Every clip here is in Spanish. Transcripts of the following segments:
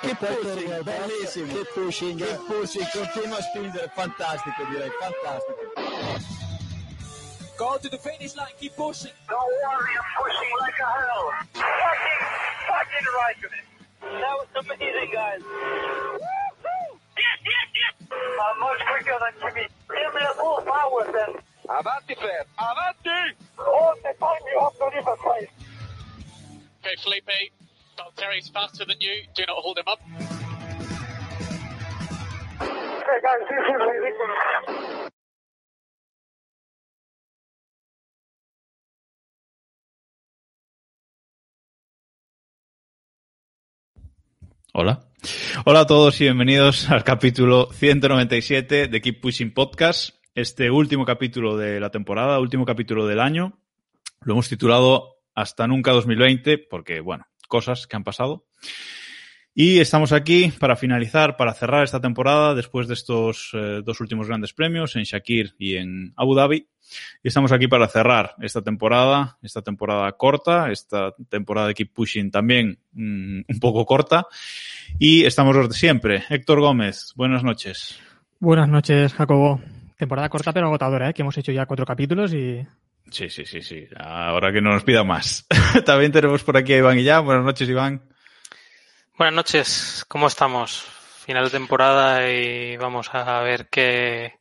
Che pushing, bellissimo. Che pushing, che pushing, continua a spingere, fantastico direi, fantastico. Go to the finish line, keep pushing. Don't worry, I'm pushing like a hell. Fucking, fucking right with it. That was amazing, guys. Yes, yes, yes. I'm much quicker than Jimmy. Give me a full power then. Avanti, Fer, avanti! All the time you have to leave a place. Okay, Felipe, Terry's faster than you. Do not hold him up. Hola. Hola a todos y bienvenidos al capítulo 197 de Keep Pushing Podcast. Este último capítulo de la temporada, último capítulo del año. Lo hemos titulado Hasta Nunca 2020 porque, bueno, cosas que han pasado. Y estamos aquí para finalizar, para cerrar esta temporada después de estos eh, dos últimos grandes premios en Shakir y en Abu Dhabi. Y estamos aquí para cerrar esta temporada, esta temporada corta, esta temporada de Keep Pushing también mm, un poco corta. Y estamos los de siempre. Héctor Gómez, buenas noches. Buenas noches, Jacobo. Temporada corta pero agotadora, ¿eh? que hemos hecho ya cuatro capítulos y... Sí, sí, sí, sí. Ahora que no nos pida más. también tenemos por aquí a Iván y ya. Buenas noches, Iván. Buenas noches, ¿cómo estamos? Final de temporada y vamos a ver qué,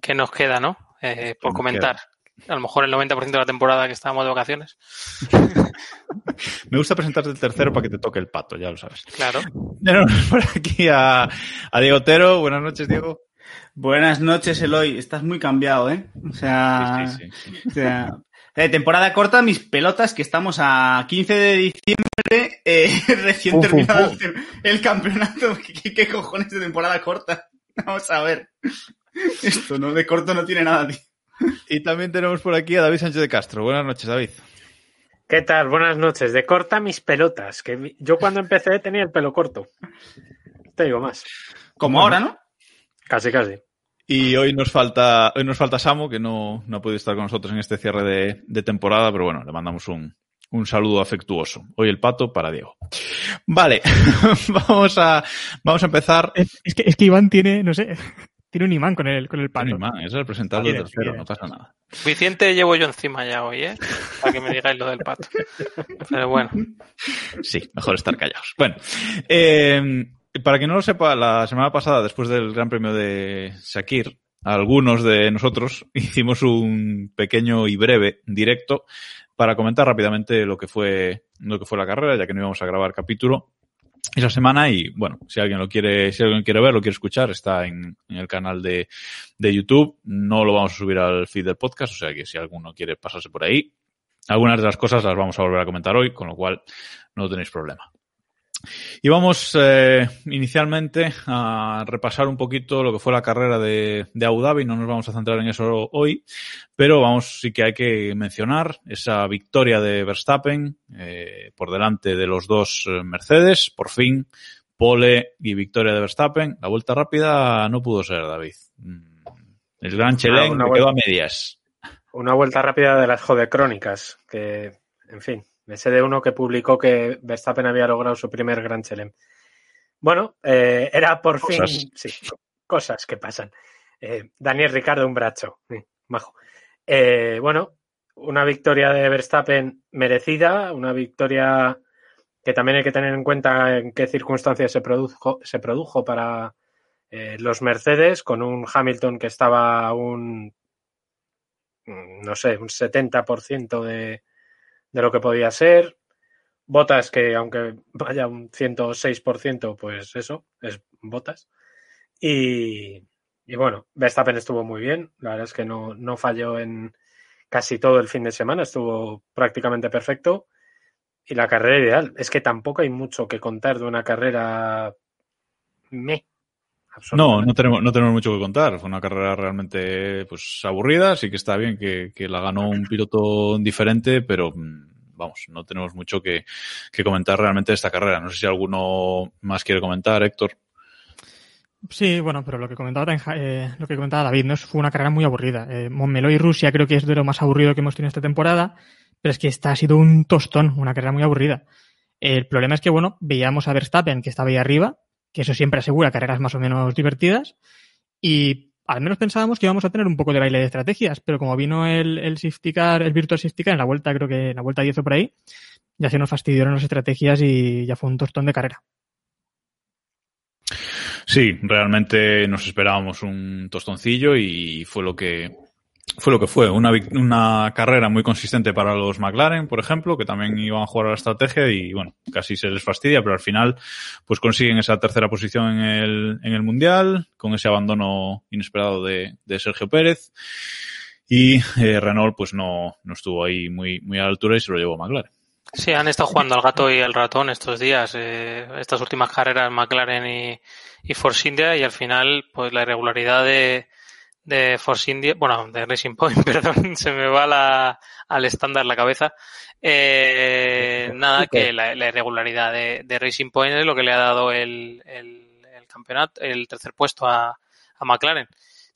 qué nos queda, ¿no? Eh, por comentar. A lo mejor el 90% de la temporada que estábamos de vacaciones. Me gusta presentarte el tercero para que te toque el pato, ya lo sabes. Claro. Tenemos por aquí a, a Diego Otero. Buenas noches, Diego. Buenas noches, Eloy. Estás muy cambiado, ¿eh? O sea, Sí, sí, sí. o sea, eh, temporada corta, mis pelotas, que estamos a 15 de diciembre, eh, recién Uf, terminado uf. el, el campeonato. ¿Qué, cojones de temporada corta? Vamos a ver. Esto, ¿no? De corto no tiene nada, tío. Y también tenemos por aquí a David Sánchez de Castro. Buenas noches, David. ¿Qué tal? Buenas noches. De corta mis pelotas. Que yo cuando empecé tenía el pelo corto. Te digo más. Como ahora, ¿no? Casi, casi. Y hoy nos falta, hoy nos falta Samu, que no, no ha podido estar con nosotros en este cierre de, de temporada, pero bueno, le mandamos un, un saludo afectuoso. Hoy el pato para Diego. Vale, vamos a, vamos a empezar. Es, es que, es que Iván tiene, no sé, tiene un imán con el, con el pato. Iván, ese es el presentador del tercero, bien. no pasa nada. Suficiente llevo yo encima ya hoy, ¿eh? Para que me digáis lo del pato. Pero bueno, Sí, mejor estar callados. Bueno, eh, para quien no lo sepa, la semana pasada, después del Gran Premio de Shakir, algunos de nosotros hicimos un pequeño y breve directo para comentar rápidamente lo que fue, lo que fue la carrera, ya que no íbamos a grabar capítulo esa semana y bueno, si alguien lo quiere, si alguien quiere ver, lo quiere escuchar, está en, en el canal de, de YouTube. No lo vamos a subir al feed del podcast, o sea que si alguno quiere pasarse por ahí, algunas de las cosas las vamos a volver a comentar hoy, con lo cual no tenéis problema. Y vamos eh, inicialmente a repasar un poquito lo que fue la carrera de, de Abu Dhabi. No nos vamos a centrar en eso hoy, pero vamos, sí que hay que mencionar esa victoria de Verstappen eh, por delante de los dos eh, Mercedes. Por fin, pole y victoria de Verstappen. La vuelta rápida no pudo ser, David. Mm, El gran Chelén me vuelta- quedó a medias. Una vuelta rápida de las jodecrónicas. Que, en fin, me sé de uno que publicó que Verstappen había logrado su primer Gran Chelem. Bueno, eh, era por Cosas. fin. Sí, co- cosas que pasan. Eh, Daniel Ricardo, un bracho. Sí, majo. Eh, bueno, una victoria de Verstappen merecida, una victoria que también hay que tener en cuenta en qué circunstancias se produjo, se produjo para eh, los Mercedes, con un Hamilton que estaba un, no sé, un 70% de, de lo que podía ser. Botas que, aunque vaya un 106%, pues eso, es botas. Y, y bueno, Verstappen estuvo muy bien. La verdad es que no, no falló en casi todo el fin de semana, estuvo prácticamente perfecto. Y la carrera ideal. Es que tampoco hay mucho que contar de una carrera me. No, no tenemos, no tenemos mucho que contar. Fue una carrera realmente pues aburrida. Sí que está bien que, que la ganó un piloto diferente, pero mm, vamos, no tenemos mucho que, que comentar realmente de esta carrera. No sé si alguno más quiere comentar, Héctor. Sí, bueno, pero lo que comentaba, eh, lo que comentaba David, ¿no? fue una carrera muy aburrida. Eh, Montmeló y Rusia creo que es de lo más aburrido que hemos tenido esta temporada, pero es que esta ha sido un tostón, una carrera muy aburrida. El problema es que, bueno, veíamos a Verstappen que estaba ahí arriba, que eso siempre asegura carreras más o menos divertidas, y al menos pensábamos que íbamos a tener un poco de baile de estrategias, pero como vino el, el safety el virtual safety car en la vuelta, creo que en la vuelta 10 o por ahí, ya se nos fastidiaron las estrategias y ya fue un tostón de carrera. Sí, realmente nos esperábamos un tostoncillo y fue lo que fue lo que fue. Una, una carrera muy consistente para los McLaren, por ejemplo, que también iban a jugar a la estrategia y bueno, casi se les fastidia, pero al final pues consiguen esa tercera posición en el, en el Mundial, con ese abandono inesperado de, de Sergio Pérez. Y eh, Renault pues no, no estuvo ahí muy, muy a la altura y se lo llevó McLaren. Sí, han estado jugando al gato y el ratón estos días, eh, estas últimas carreras McLaren y, y Force India y al final pues la irregularidad de, de Force India, bueno, de Racing Point, perdón, se me va la, al estándar la cabeza. Eh, nada, que la, la irregularidad de, de Racing Point es lo que le ha dado el, el, el campeonato, el tercer puesto a, a McLaren.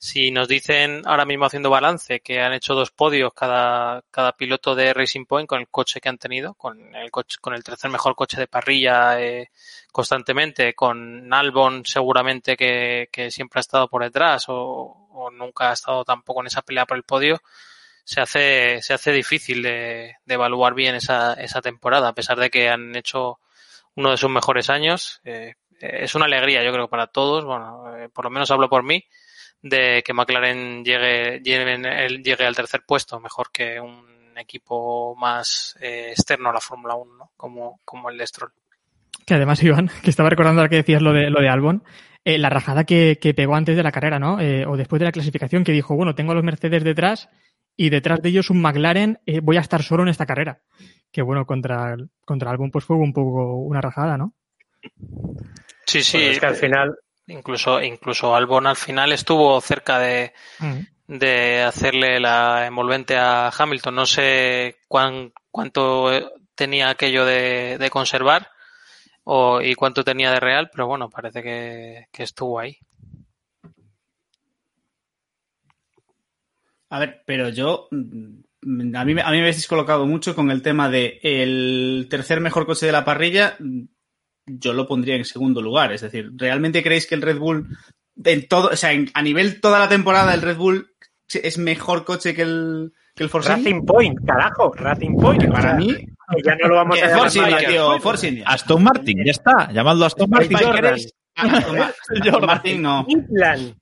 Si nos dicen ahora mismo haciendo balance que han hecho dos podios cada, cada piloto de Racing Point con el coche que han tenido, con el coche, con el tercer mejor coche de parrilla eh, constantemente, con Albon seguramente que, que siempre ha estado por detrás o, nunca ha estado tampoco en esa pelea por el podio, se hace, se hace difícil de, de evaluar bien esa, esa temporada, a pesar de que han hecho uno de sus mejores años. Eh, es una alegría, yo creo, para todos. Bueno, eh, por lo menos hablo por mí, de que McLaren llegue, llegue, llegue al tercer puesto, mejor que un equipo más eh, externo a la Fórmula 1, ¿no? como, como el de Stroll. Que además, Iván, que estaba recordando ahora que decías lo de, lo de Albon, eh, la rajada que, que, pegó antes de la carrera, ¿no? Eh, o después de la clasificación, que dijo, bueno, tengo a los Mercedes detrás y detrás de ellos un McLaren, eh, voy a estar solo en esta carrera. Que bueno, contra, contra Albon pues fue un poco una rajada, ¿no? Sí, sí. Bueno, es que al final, incluso, incluso Albon al final estuvo cerca de, de hacerle la envolvente a Hamilton. No sé cuán, cuánto tenía aquello de, de conservar o, y cuánto tenía de real, pero bueno, parece que, que estuvo ahí. A ver, pero yo. mm, A mí, me- a mí me habéis descolocado mucho con el tema de el tercer mejor coche de la parrilla. Yo lo pondría en segundo lugar. Es decir, ¿realmente creéis que el Red Bull, en todo, o sea, en- a nivel toda la temporada, el Red Bull es mejor coche que el, que el Force India? Racing Point, carajo, Racing Point. Para O sea, mí, que ya no lo vamos a Force India, tío. Force India. Aston Martin, ya está, llamadlo Aston Martin. Aston Aston Martin, no.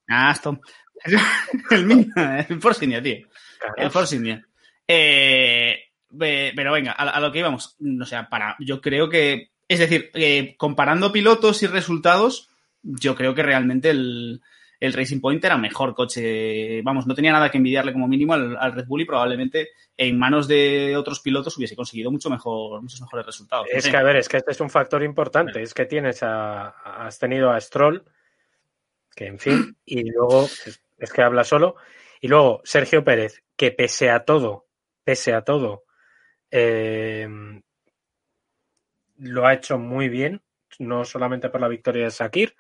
Ah, Aston. El mío, el Force India, tío. El Force India. Eh, pero venga, a, a lo que íbamos. O sea, para, yo creo que. Es decir, eh, comparando pilotos y resultados, yo creo que realmente el, el Racing Point era mejor coche. Vamos, no tenía nada que envidiarle como mínimo al, al Red Bull y probablemente en manos de otros pilotos hubiese conseguido mucho mejor, muchos mejores resultados. Es que, a ver, es que este es un factor importante. Es que tienes a, has tenido a Stroll, que en fin, y luego es, es que habla solo. Y luego Sergio Pérez, que pese a todo, pese a todo, eh, lo ha hecho muy bien, no solamente por la victoria de Sakir,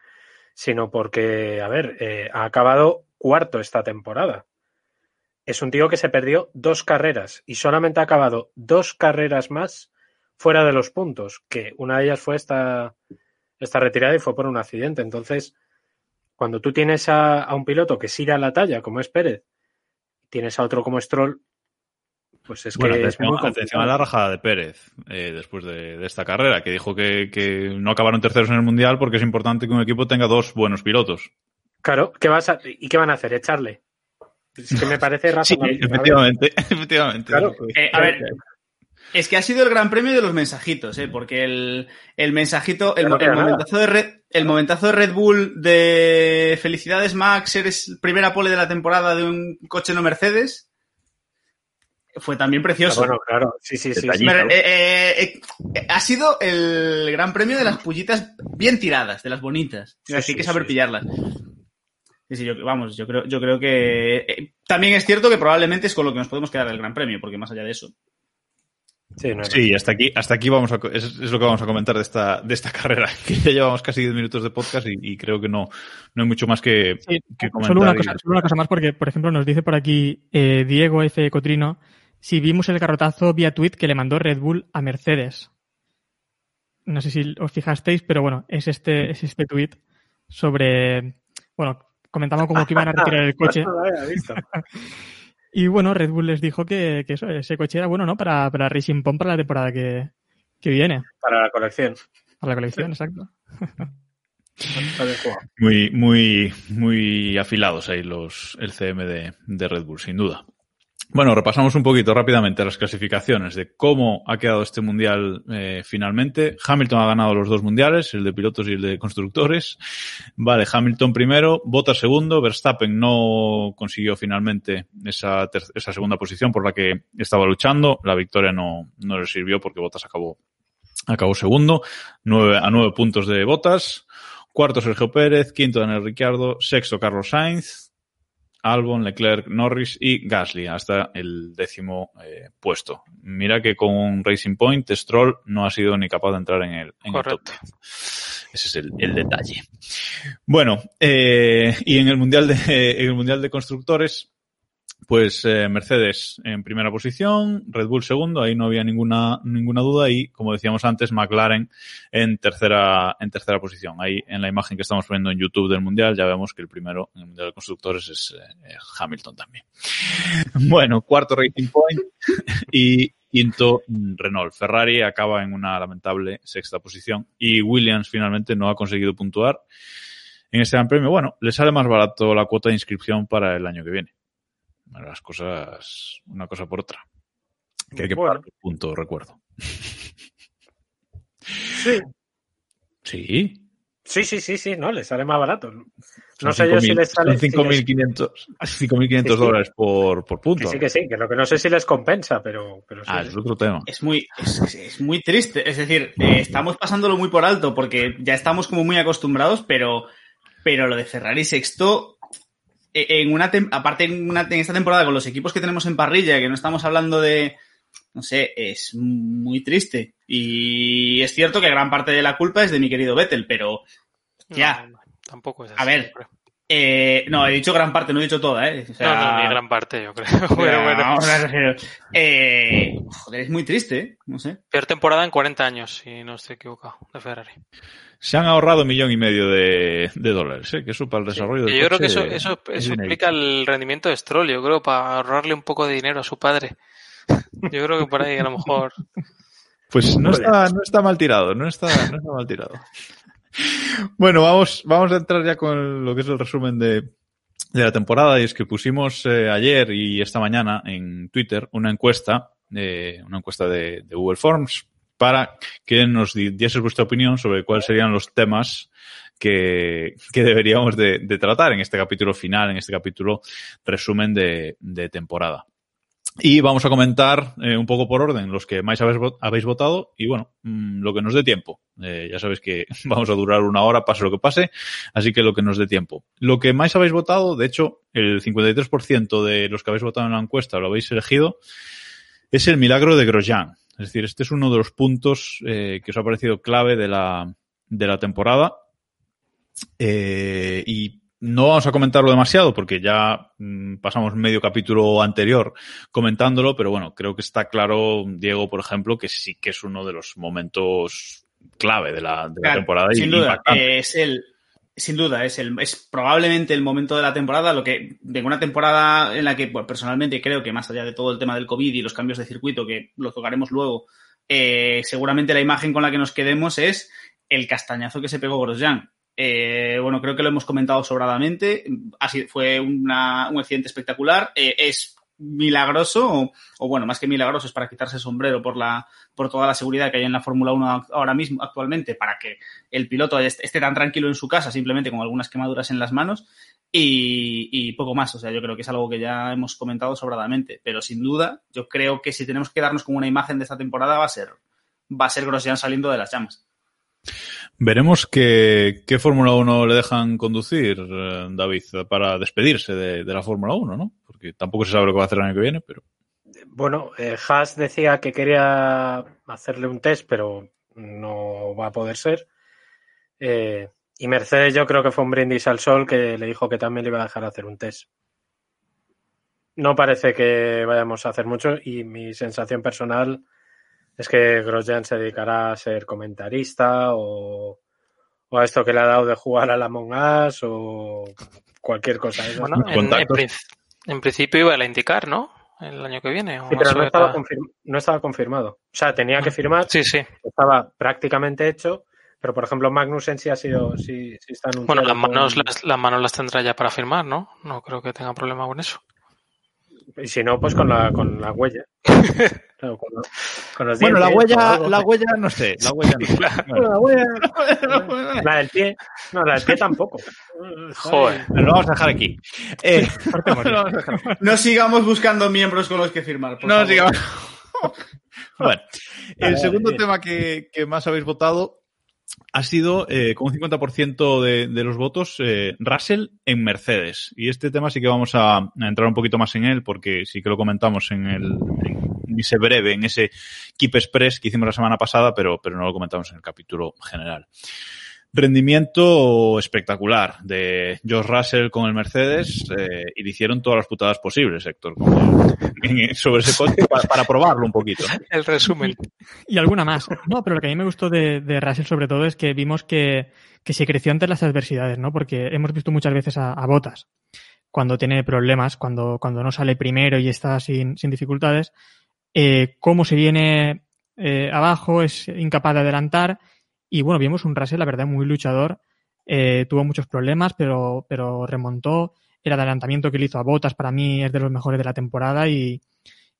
sino porque, a ver, eh, ha acabado cuarto esta temporada. Es un tío que se perdió dos carreras y solamente ha acabado dos carreras más fuera de los puntos, que una de ellas fue esta, esta retirada y fue por un accidente. Entonces, cuando tú tienes a, a un piloto que sí da la talla, como es Pérez, tienes a otro como Stroll, pues es Bueno, que es atención, complicado. a la rajada de Pérez eh, después de, de esta carrera, que dijo que, que no acabaron terceros en el Mundial porque es importante que un equipo tenga dos buenos pilotos. Claro, ¿qué vas a, ¿y qué van a hacer? ¿Echarle? Es que me parece Sí, razonable. Ver, efectivamente, efectivamente. Claro. Eh, a ver, es que ha sido el gran premio de los mensajitos, ¿eh? porque el, el mensajito, el momentazo de Red, el momentazo de Red Bull de felicidades Max, eres primera pole de la temporada de un coche no Mercedes, fue también Ah, precioso. bueno, claro, sí, sí, sí. eh, eh, eh, ha sido el gran premio de las pullitas bien tiradas, de las bonitas. Sí, Así sí, que saber sí. pillarlas. Sí, sí, yo, vamos, yo creo, yo creo que eh, también es cierto que probablemente es con lo que nos podemos quedar el gran premio, porque más allá de eso. Sí, no hay Sí, hasta aquí, hasta aquí vamos a, es, es lo que vamos a comentar de esta, de esta carrera, que ya llevamos casi 10 minutos de podcast y, y creo que no, no hay mucho más que, Sí, que comentar. solo, una y- cosa, solo una cosa más, porque, por ejemplo, nos dice por aquí eh, Diego F. Cotrino si vimos el garrotazo vía tweet que le mandó Red Bull a Mercedes. no sé si os fijasteis, pero bueno, es este, es este tweet sobre, bueno, comentamos como que iban a retirar el coche. Y bueno, Red Bull les dijo que, que eso, ese coche era bueno, ¿no? Para, para Racing Pump para la temporada que, que viene. Para la colección. Para la colección, exacto. Muy, muy, muy afilados ahí los, el CM de, de Red Bull, sin duda. Bueno, repasamos un poquito rápidamente las clasificaciones de cómo ha quedado este mundial eh, finalmente. Hamilton ha ganado los dos mundiales, el de pilotos y el de constructores. Vale, Hamilton primero, Bottas segundo, Verstappen no consiguió finalmente esa, esa segunda posición por la que estaba luchando. La victoria no, no le sirvió porque Bottas acabó, acabó segundo, nueve, a nueve puntos de Bottas. Cuarto Sergio Pérez, quinto Daniel Ricciardo, sexto Carlos Sainz, Albon, Leclerc, Norris y Gasly hasta el décimo eh, puesto. Mira que con Racing Point Stroll no ha sido ni capaz de entrar en el, en el top Correcto. 10. Ese es el, el detalle. Bueno, eh, y en el mundial de en el mundial de constructores, pues eh, Mercedes en primera posición, Red Bull segundo, ahí no había ninguna ninguna duda y como decíamos antes McLaren en tercera en tercera posición. Ahí en la imagen que estamos poniendo en YouTube del mundial ya vemos que el primero en el mundial de constructores es eh, Hamilton también. Bueno, cuarto Racing Point y quinto Renault. Ferrari acaba en una lamentable sexta posición y Williams finalmente no ha conseguido puntuar en este gran premio. Bueno, le sale más barato la cuota de inscripción para el año que viene. Bueno, Las cosas, una cosa por otra. Que hay que Bueno. pagar punto, recuerdo. Sí. Sí. Sí, sí, sí, sí, no, le sale más barato. No Son sé yo si 5.000 les sale. Son si les- 5.500 5.500 Sí, sí. dólares por, por Que punto. sí, que sí, que lo que no sé si les compensa, pero, pero sí. Ah, es otro tema. Es muy, es, es muy triste. Es decir, eh, estamos pasándolo muy por alto porque ya estamos como muy acostumbrados, pero, pero lo de Ferrari sexto, en una aparte en, una, en esta temporada con los equipos que tenemos en parrilla, que no estamos hablando de, no sé, es muy triste. Y es cierto que gran parte de la culpa es de mi querido Vettel, pero Ya. No, no, tampoco es así. A ver. Eh, no, he dicho gran parte, no he dicho toda, ¿eh? O sea, no, no, ni gran parte, yo creo. bueno, ver, eh, joder, es muy triste, ¿eh? No sé. peor temporada en 40 años, si no estoy equivocado, de Ferrari. Se han ahorrado un millón y medio de, de dólares, ¿eh? que eso para el desarrollo del Y yo creo que eso, eso, es eso explica el rendimiento de Stroll, yo creo, para ahorrarle un poco de dinero a su padre. Yo creo que por ahí a lo mejor. Pues no está, no está mal tirado, no está, no está mal tirado. Bueno, vamos, vamos a entrar ya con lo que es el resumen de, de la temporada y es que pusimos eh, ayer y esta mañana en Twitter una encuesta, eh, una encuesta de, de Google Forms para que nos di- dieses vuestra opinión sobre cuáles serían los temas que, que deberíamos de, de tratar en este capítulo final, en este capítulo resumen de, de temporada. Y vamos a comentar eh, un poco por orden los que más habéis, vo- habéis votado y bueno, mm, lo que nos dé tiempo. Eh, ya sabéis que vamos a durar una hora, pase lo que pase, así que lo que nos dé tiempo. Lo que más habéis votado, de hecho, el 53% de los que habéis votado en la encuesta lo habéis elegido, es el milagro de Grosjean. Es decir, este es uno de los puntos eh, que os ha parecido clave de la, de la temporada. Y no vamos a comentarlo demasiado porque ya mm, pasamos medio capítulo anterior comentándolo, pero bueno, creo que está claro, Diego, por ejemplo, que sí que es uno de los momentos clave de la, de la temporada. y sin duda, impactante. eh, es el, sin duda, es el, es probablemente el momento de la temporada, lo que, de una temporada en la que, pues, personalmente creo que más allá de todo el tema del COVID y los cambios de circuito, que lo tocaremos luego, eh, seguramente la imagen con la que nos quedemos es el castañazo que se pegó Grosjean. Eh, bueno, creo que lo hemos comentado sobradamente. Así fue una- un accidente espectacular. Eh, es milagroso, o, bueno, más que milagroso, es para quitarse el sombrero por la, por toda la seguridad que hay en la Fórmula 1 ahora mismo, actualmente, para que el piloto est- esté tan tranquilo en su casa, simplemente con algunas quemaduras en las manos y, poco más. O sea, yo creo que es algo que ya hemos comentado sobradamente. Pero sin duda, yo creo que si tenemos que darnos como una imagen de esta temporada va a ser, va a ser Grosjean saliendo de las llamas. Veremos qué, qué Fórmula 1 le dejan conducir, eh, David, para despedirse de, la Fórmula 1, ¿no? Porque tampoco se sabe lo que va a hacer el año que viene, pero Bueno, eh, Haas decía que quería hacerle un test, pero no va a poder ser. Eh, y Mercedes yo creo que fue un brindis al sol que le dijo que también le iba a dejar hacer un test. No parece que vayamos a hacer mucho y mi sensación personal es que Grosjean se dedicará a ser comentarista o, o a esto que le ha dado de jugar a la Among Us o cualquier cosa. de. Bueno, en, en prin- en principio iba a la indicar, ¿no? El año que viene. o Sí, pero no estaba, era- no estaba confirmado. O sea, tenía que firmar, Sí, sí. estaba prácticamente hecho, pero por ejemplo Magnussen sí ha sido, sí, sí está. Bueno, las con- manos, las, las manos las tendrá ya para firmar, ¿no? No creo que tenga problema con eso. Y si no, pues con la, con la huella. Claro, con, los- con los Bueno, la dientes huella, algo. la huella no sé, la huella no sé. La huella- La del pie. No, la del pie tampoco. Joder. lo vamos a dejar aquí. Eh, lo vamos a dejar aquí. No sigamos buscando miembros con los que firmar. por No favor. sigamos. Bueno, el segundo tema que, que más habéis votado ha sido eh, con un 50% de, de los votos eh, Russell en Mercedes. Y este tema sí que vamos a, a entrar un poquito más en él porque sí que lo comentamos en el en ese breve, en ese Keep Express que hicimos la semana pasada, pero, pero no lo comentamos en el capítulo general. Rendimiento espectacular de George Russell con el Mercedes eh, y le hicieron todas las putadas posibles, Héctor, el- sobre ese coche para, para probarlo un poquito. ¿no? El resumen. Y alguna más. No, pero lo que a mí me gustó de, de Russell sobre todo es que vimos que, que se creció ante las adversidades, ¿no? Porque hemos visto muchas veces a, a Botas cuando tiene problemas, cuando, cuando no sale primero y está sin, sin dificultades, eh, cómo se viene eh, abajo, es incapaz de adelantar. Y bueno, vimos un Russell, la verdad, muy luchador. Eh, tuvo muchos problemas, pero, pero remontó. El adelantamiento que le hizo a Botas para mí es de los mejores de la temporada y,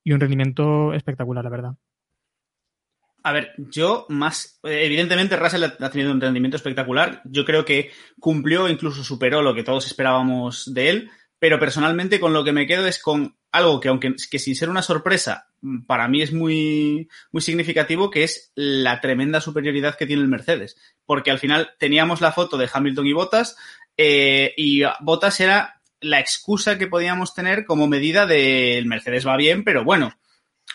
y un rendimiento espectacular, la verdad. A ver, yo más, evidentemente Russell ha tenido un rendimiento espectacular. Yo creo que cumplió, incluso superó lo que todos esperábamos de él. Pero personalmente con lo que me quedo es con algo que, aunque que sin ser una sorpresa, mm, para mí es muy, muy significativo, que es la tremenda superioridad que tiene el Mercedes. Porque al final teníamos la foto de Hamilton y Bottas, eh, y Bottas era la excusa que podíamos tener como medida de el Mercedes va bien, pero bueno,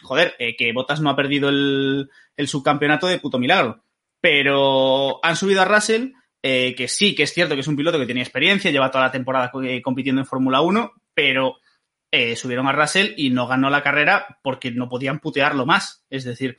joder, eh, que Bottas no ha perdido el, el subcampeonato de puto milagro. Pero han subido a Russell, eh, que sí, que es cierto que es un piloto que tiene experiencia, lleva toda la temporada co- compitiendo en Fórmula 1, pero eh, subieron a Russell y no ganó la carrera porque no podían putearlo más. Es decir,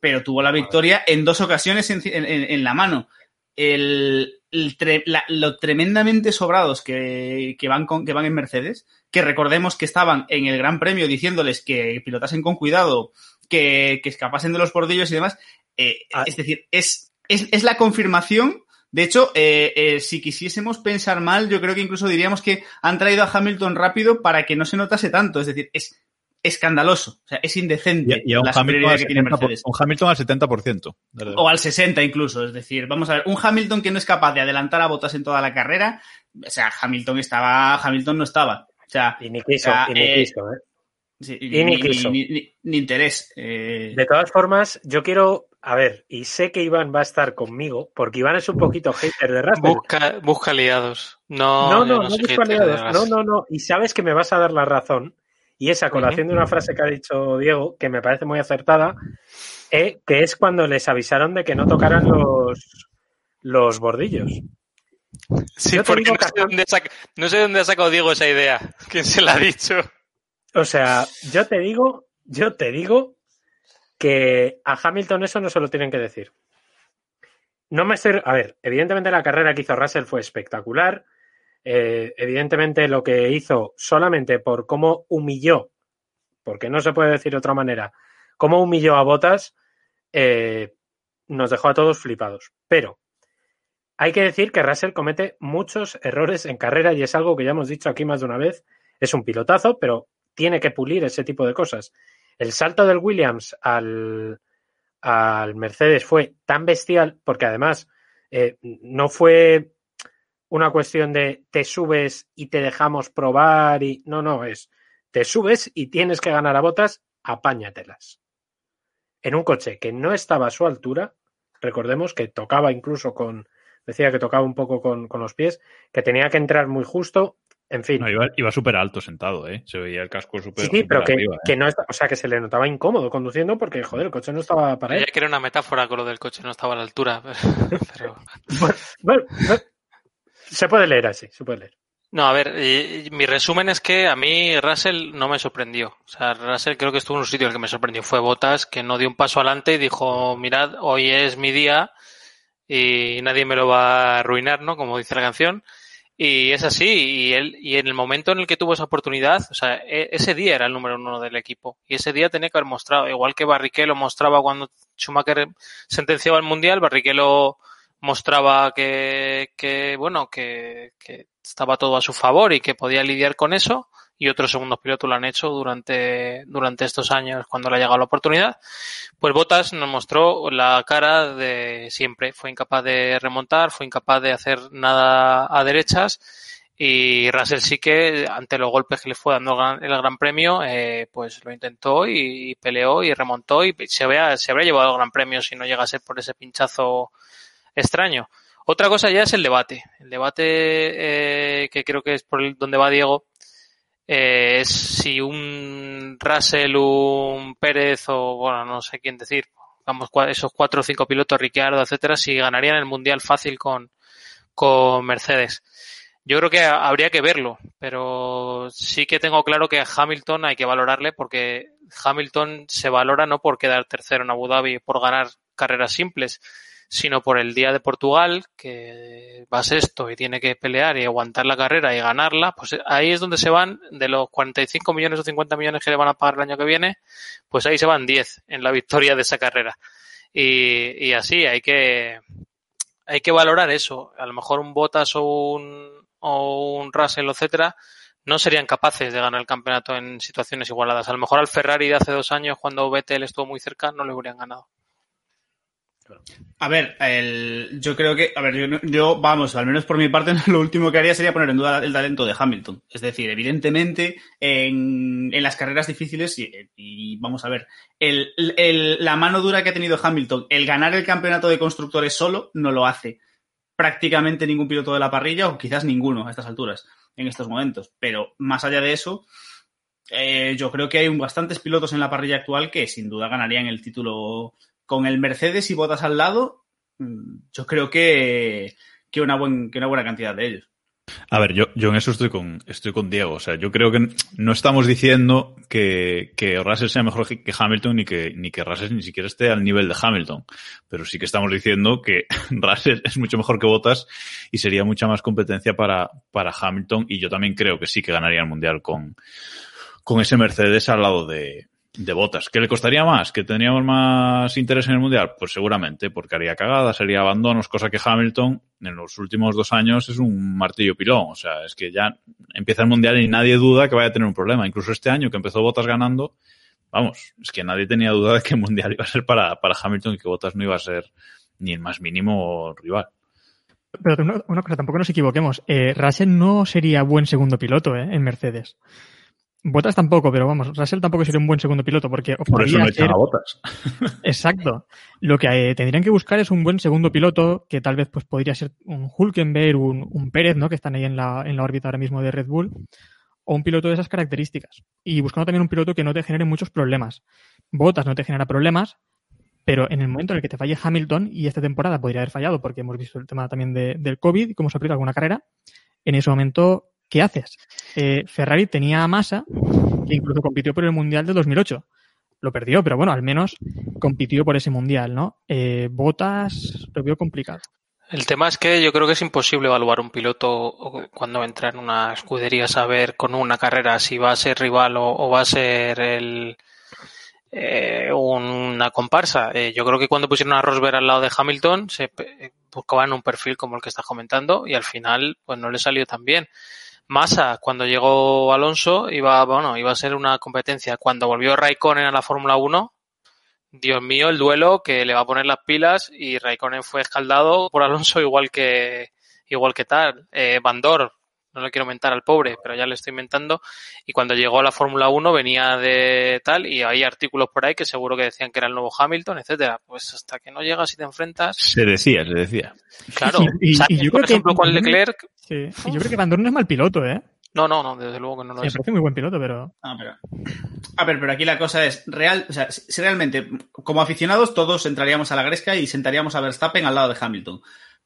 pero tuvo la victoria en dos ocasiones en, en- en- en la mano. El, el tre- la- lo tremendamente sobrados que, que van con, que van en Mercedes, que recordemos que estaban en el Gran Premio diciéndoles que pilotasen con cuidado, que, que escapasen de los bordillos y demás. Eh, Ah. Es decir, es, es, es la confirmación. De hecho, eh, eh, si quisiésemos pensar mal, yo creo que incluso diríamos que han traído a Hamilton rápido para que no se notase tanto. Es decir, es escandaloso, o sea, es indecente Y, y a un la Hamilton, superioridad al que tiene 70%, Mercedes. un Hamilton al 70%. ¿verdad? O al 60 incluso, es decir, vamos a ver, un Hamilton que no es capaz de adelantar a Botas en toda la carrera, o sea, Hamilton estaba, Hamilton no estaba. O sea, Y ni quiso, o sea, y ni eh, quiso, ¿eh? sí, y ni, ni ni- quiso. ni- ni- ni interés. eh, De todas formas, yo quiero, a ver, y sé que Iván va a estar conmigo, porque Iván es un poquito hater de Russell. Busca, busca aliados. No, No, no, no, busco. No, Russell. no, no. Y sabes que me vas a dar la razón. Y es a colación de una frase que ha dicho Diego, que me parece muy acertada, eh, que es cuando les avisaron de que no tocaran los, los bordillos. Sí, Yo porque no sé, dónde no sé dónde ha sacado Diego esa idea. ¿Quién se la ha dicho? O sea, yo te digo, yo te digo que a Hamilton eso no se lo tienen que decir. No me estoy. A ver, evidentemente la carrera que hizo Russell fue espectacular. Eh, evidentemente lo que hizo solamente por cómo humilló, porque no se puede decir de otra manera, cómo humilló a Botas, eh, nos dejó a todos flipados. Pero hay que decir que Russell comete muchos errores en carrera y es algo que ya hemos dicho aquí más de una vez. Es un pilotazo, pero tiene que pulir ese tipo de cosas. El salto del Williams al, al Mercedes fue tan bestial porque además eh, no fue una cuestión de te subes y te dejamos probar y no, no, es te subes y tienes que ganar a botas, apáñatelas. En un coche que no estaba a su altura, recordemos que tocaba incluso con, decía que tocaba un poco con, con los pies, que tenía que entrar muy justo, en fin. No, iba, iba súper alto sentado, ¿eh? Se veía el casco súper Sí, sí, pero que, arriba, ¿eh? que no está, o sea, que se le notaba incómodo conduciendo porque, joder, el coche no estaba para él. que era una metáfora con lo del coche, no estaba a la altura. Pero, Bueno, bueno, se puede leer así, se puede leer. No, a ver, mi resumen es que a mí Russell no me sorprendió. O sea, Russell creo que estuvo en un sitio el que me sorprendió. Fue Botas, que no dio un paso adelante y dijo, mirad, hoy es mi día y nadie me lo va a arruinar, ¿no? Como dice la canción. Y es así, y él, y en el momento en el que tuvo esa oportunidad, o sea, e- ese día era el número uno del equipo. Y ese día tenía que haber mostrado, igual que Barrichello mostraba cuando Schumacher sentenciaba el mundial, Barrichello mostraba que, que bueno, que, que estaba todo a su favor y que podía lidiar con eso. Y otros segundos pilotos lo han hecho durante, durante estos años cuando le ha llegado la oportunidad. Pues Bottas nos mostró la cara de siempre. Fue incapaz de remontar, fue incapaz de hacer nada a derechas. Y Russell sí que, ante los golpes que le fue dando el gran, premio, eh, pues lo intentó y, peleó y remontó y se habría, se habría llevado el gran premio si no llega a ser por ese pinchazo extraño. Otra cosa ya es el debate. El debate eh, que creo que es por donde va Diego eh, es si un Russell, un Pérez o, bueno, no sé quién decir, vamos, esos cuatro o cinco pilotos, Ricciardo, etcétera, si ganarían el Mundial fácil con, con Mercedes. Yo creo que habría que verlo, pero sí que tengo claro que Hamilton hay que valorarle porque Hamilton se valora no por quedar tercero en Abu Dhabi por ganar carreras simples, sino por el día de Portugal, que va sexto y tiene que pelear y aguantar la carrera y ganarla, pues ahí es donde se van de los 45 millones o 50 millones que le van a pagar el año que viene, pues ahí se van 10 en la victoria de esa carrera. Y, y así hay que, hay que valorar eso. A lo mejor un Bottas o un, o un Russell, etcétera, no serían capaces de ganar el campeonato en situaciones igualadas. A lo mejor al Ferrari de hace dos años, cuando Vettel estuvo muy cerca, no le hubieran ganado. A ver, yo creo que, a ver, yo, yo, vamos, al menos por mi parte, lo último que haría sería poner en duda el talento de Hamilton. Es decir, evidentemente, en, las carreras difíciles, y, vamos a ver, la mano dura que ha tenido Hamilton, el ganar el campeonato de constructores solo, no lo hace prácticamente ningún piloto de la parrilla, o quizás ninguno a estas alturas, en estos momentos. Pero más allá de eso, eh, yo creo que hay bastantes pilotos en la parrilla actual que sin duda ganarían el título con el Mercedes y botas al lado. mm, Yo creo que, que, una, buena cantidad de ellos. A ver, yo, en eso estoy con, estoy con Diego. O sea, yo creo que no estamos diciendo que, que Russell sea mejor que que Hamilton ni que, ni que Russell ni siquiera esté al nivel de Hamilton. Pero sí que estamos diciendo que Russell es mucho mejor que Bottas y sería mucha más competencia para, para Hamilton. Y yo también creo que sí que ganaría el mundial con, con ese Mercedes al lado de, de Bottas. ¿Que le costaría más? ¿Que tendríamos más interés en el mundial? Pues seguramente, porque haría cagadas, haría abandonos, cosa que Hamilton en los últimos dos años es un martillo pilón. O sea, es que ya empieza el mundial y nadie duda que vaya a tener un problema. Incluso este año que empezó Bottas ganando, vamos, es que nadie tenía duda de que el mundial iba a ser para, para Hamilton y que Bottas no iba a ser ni el más mínimo rival. Pero una, una cosa, tampoco nos equivoquemos. Eh, Russell no sería buen segundo piloto eh, en Mercedes. Bottas tampoco, pero vamos, Russell tampoco sería un buen segundo piloto porque Por eso no ser- a Bottas. Exacto. Lo que eh, tendrían que buscar es un buen segundo piloto, que tal vez pues podría ser un Hulkenberg, un, un Pérez, ¿no? Que están ahí en la, en la órbita ahora mismo de Red Bull, o un piloto de esas características. Y buscando también un piloto que no te genere muchos problemas. Bottas no te genera problemas, pero en el momento en el que te falle Hamilton, y esta temporada podría haber fallado porque hemos visto el tema también de- del COVID y cómo se aplica alguna carrera, en ese momento, ¿qué haces? Eh, Ferrari tenía a Massa, que incluso compitió por el Mundial de 2008 lo perdió, pero bueno, al menos compitió por ese mundial, ¿no? Eh, Botas lo veo complicado. El tema es que yo creo que es imposible evaluar un piloto cuando entra en una escudería, saber con una carrera si va a ser rival o, va a ser el, eh, una comparsa. Eh, yo creo que cuando pusieron a Rosberg al lado de Hamilton se buscaban un perfil como el que estás comentando y al final pues no le salió tan bien. Massa, cuando llegó Alonso, iba, bueno, iba a ser una competencia. Cuando volvió Raikkonen a la Fórmula 1, Dios mío, el duelo que le va a poner las pilas y Raikkonen fue escaldado por Alonso igual que igual que tal. Eh, Bandor, no le quiero mentar al pobre, pero ya le estoy mentando. Y cuando llegó a la Fórmula 1 venía de tal y hay artículos por ahí que seguro que decían que era el nuevo Hamilton, etcétera. Pues hasta que no llegas y te enfrentas, Se decía, se decía. claro. Y- y- ¿sabes? y yo por creo que ejemplo, con Van Dorn- Leclerc, Sí. Y yo creo que Van Dorn no es mal piloto, ¿eh? no, no, no, desde luego que no lo Me es. parece muy buen piloto, pero Ah, pero- A ver, pero aquí la cosa es real, o sea, si si realmente, como aficionados, todos entraríamos a la gresca y sentaríamos a Verstappen al lado de Hamilton.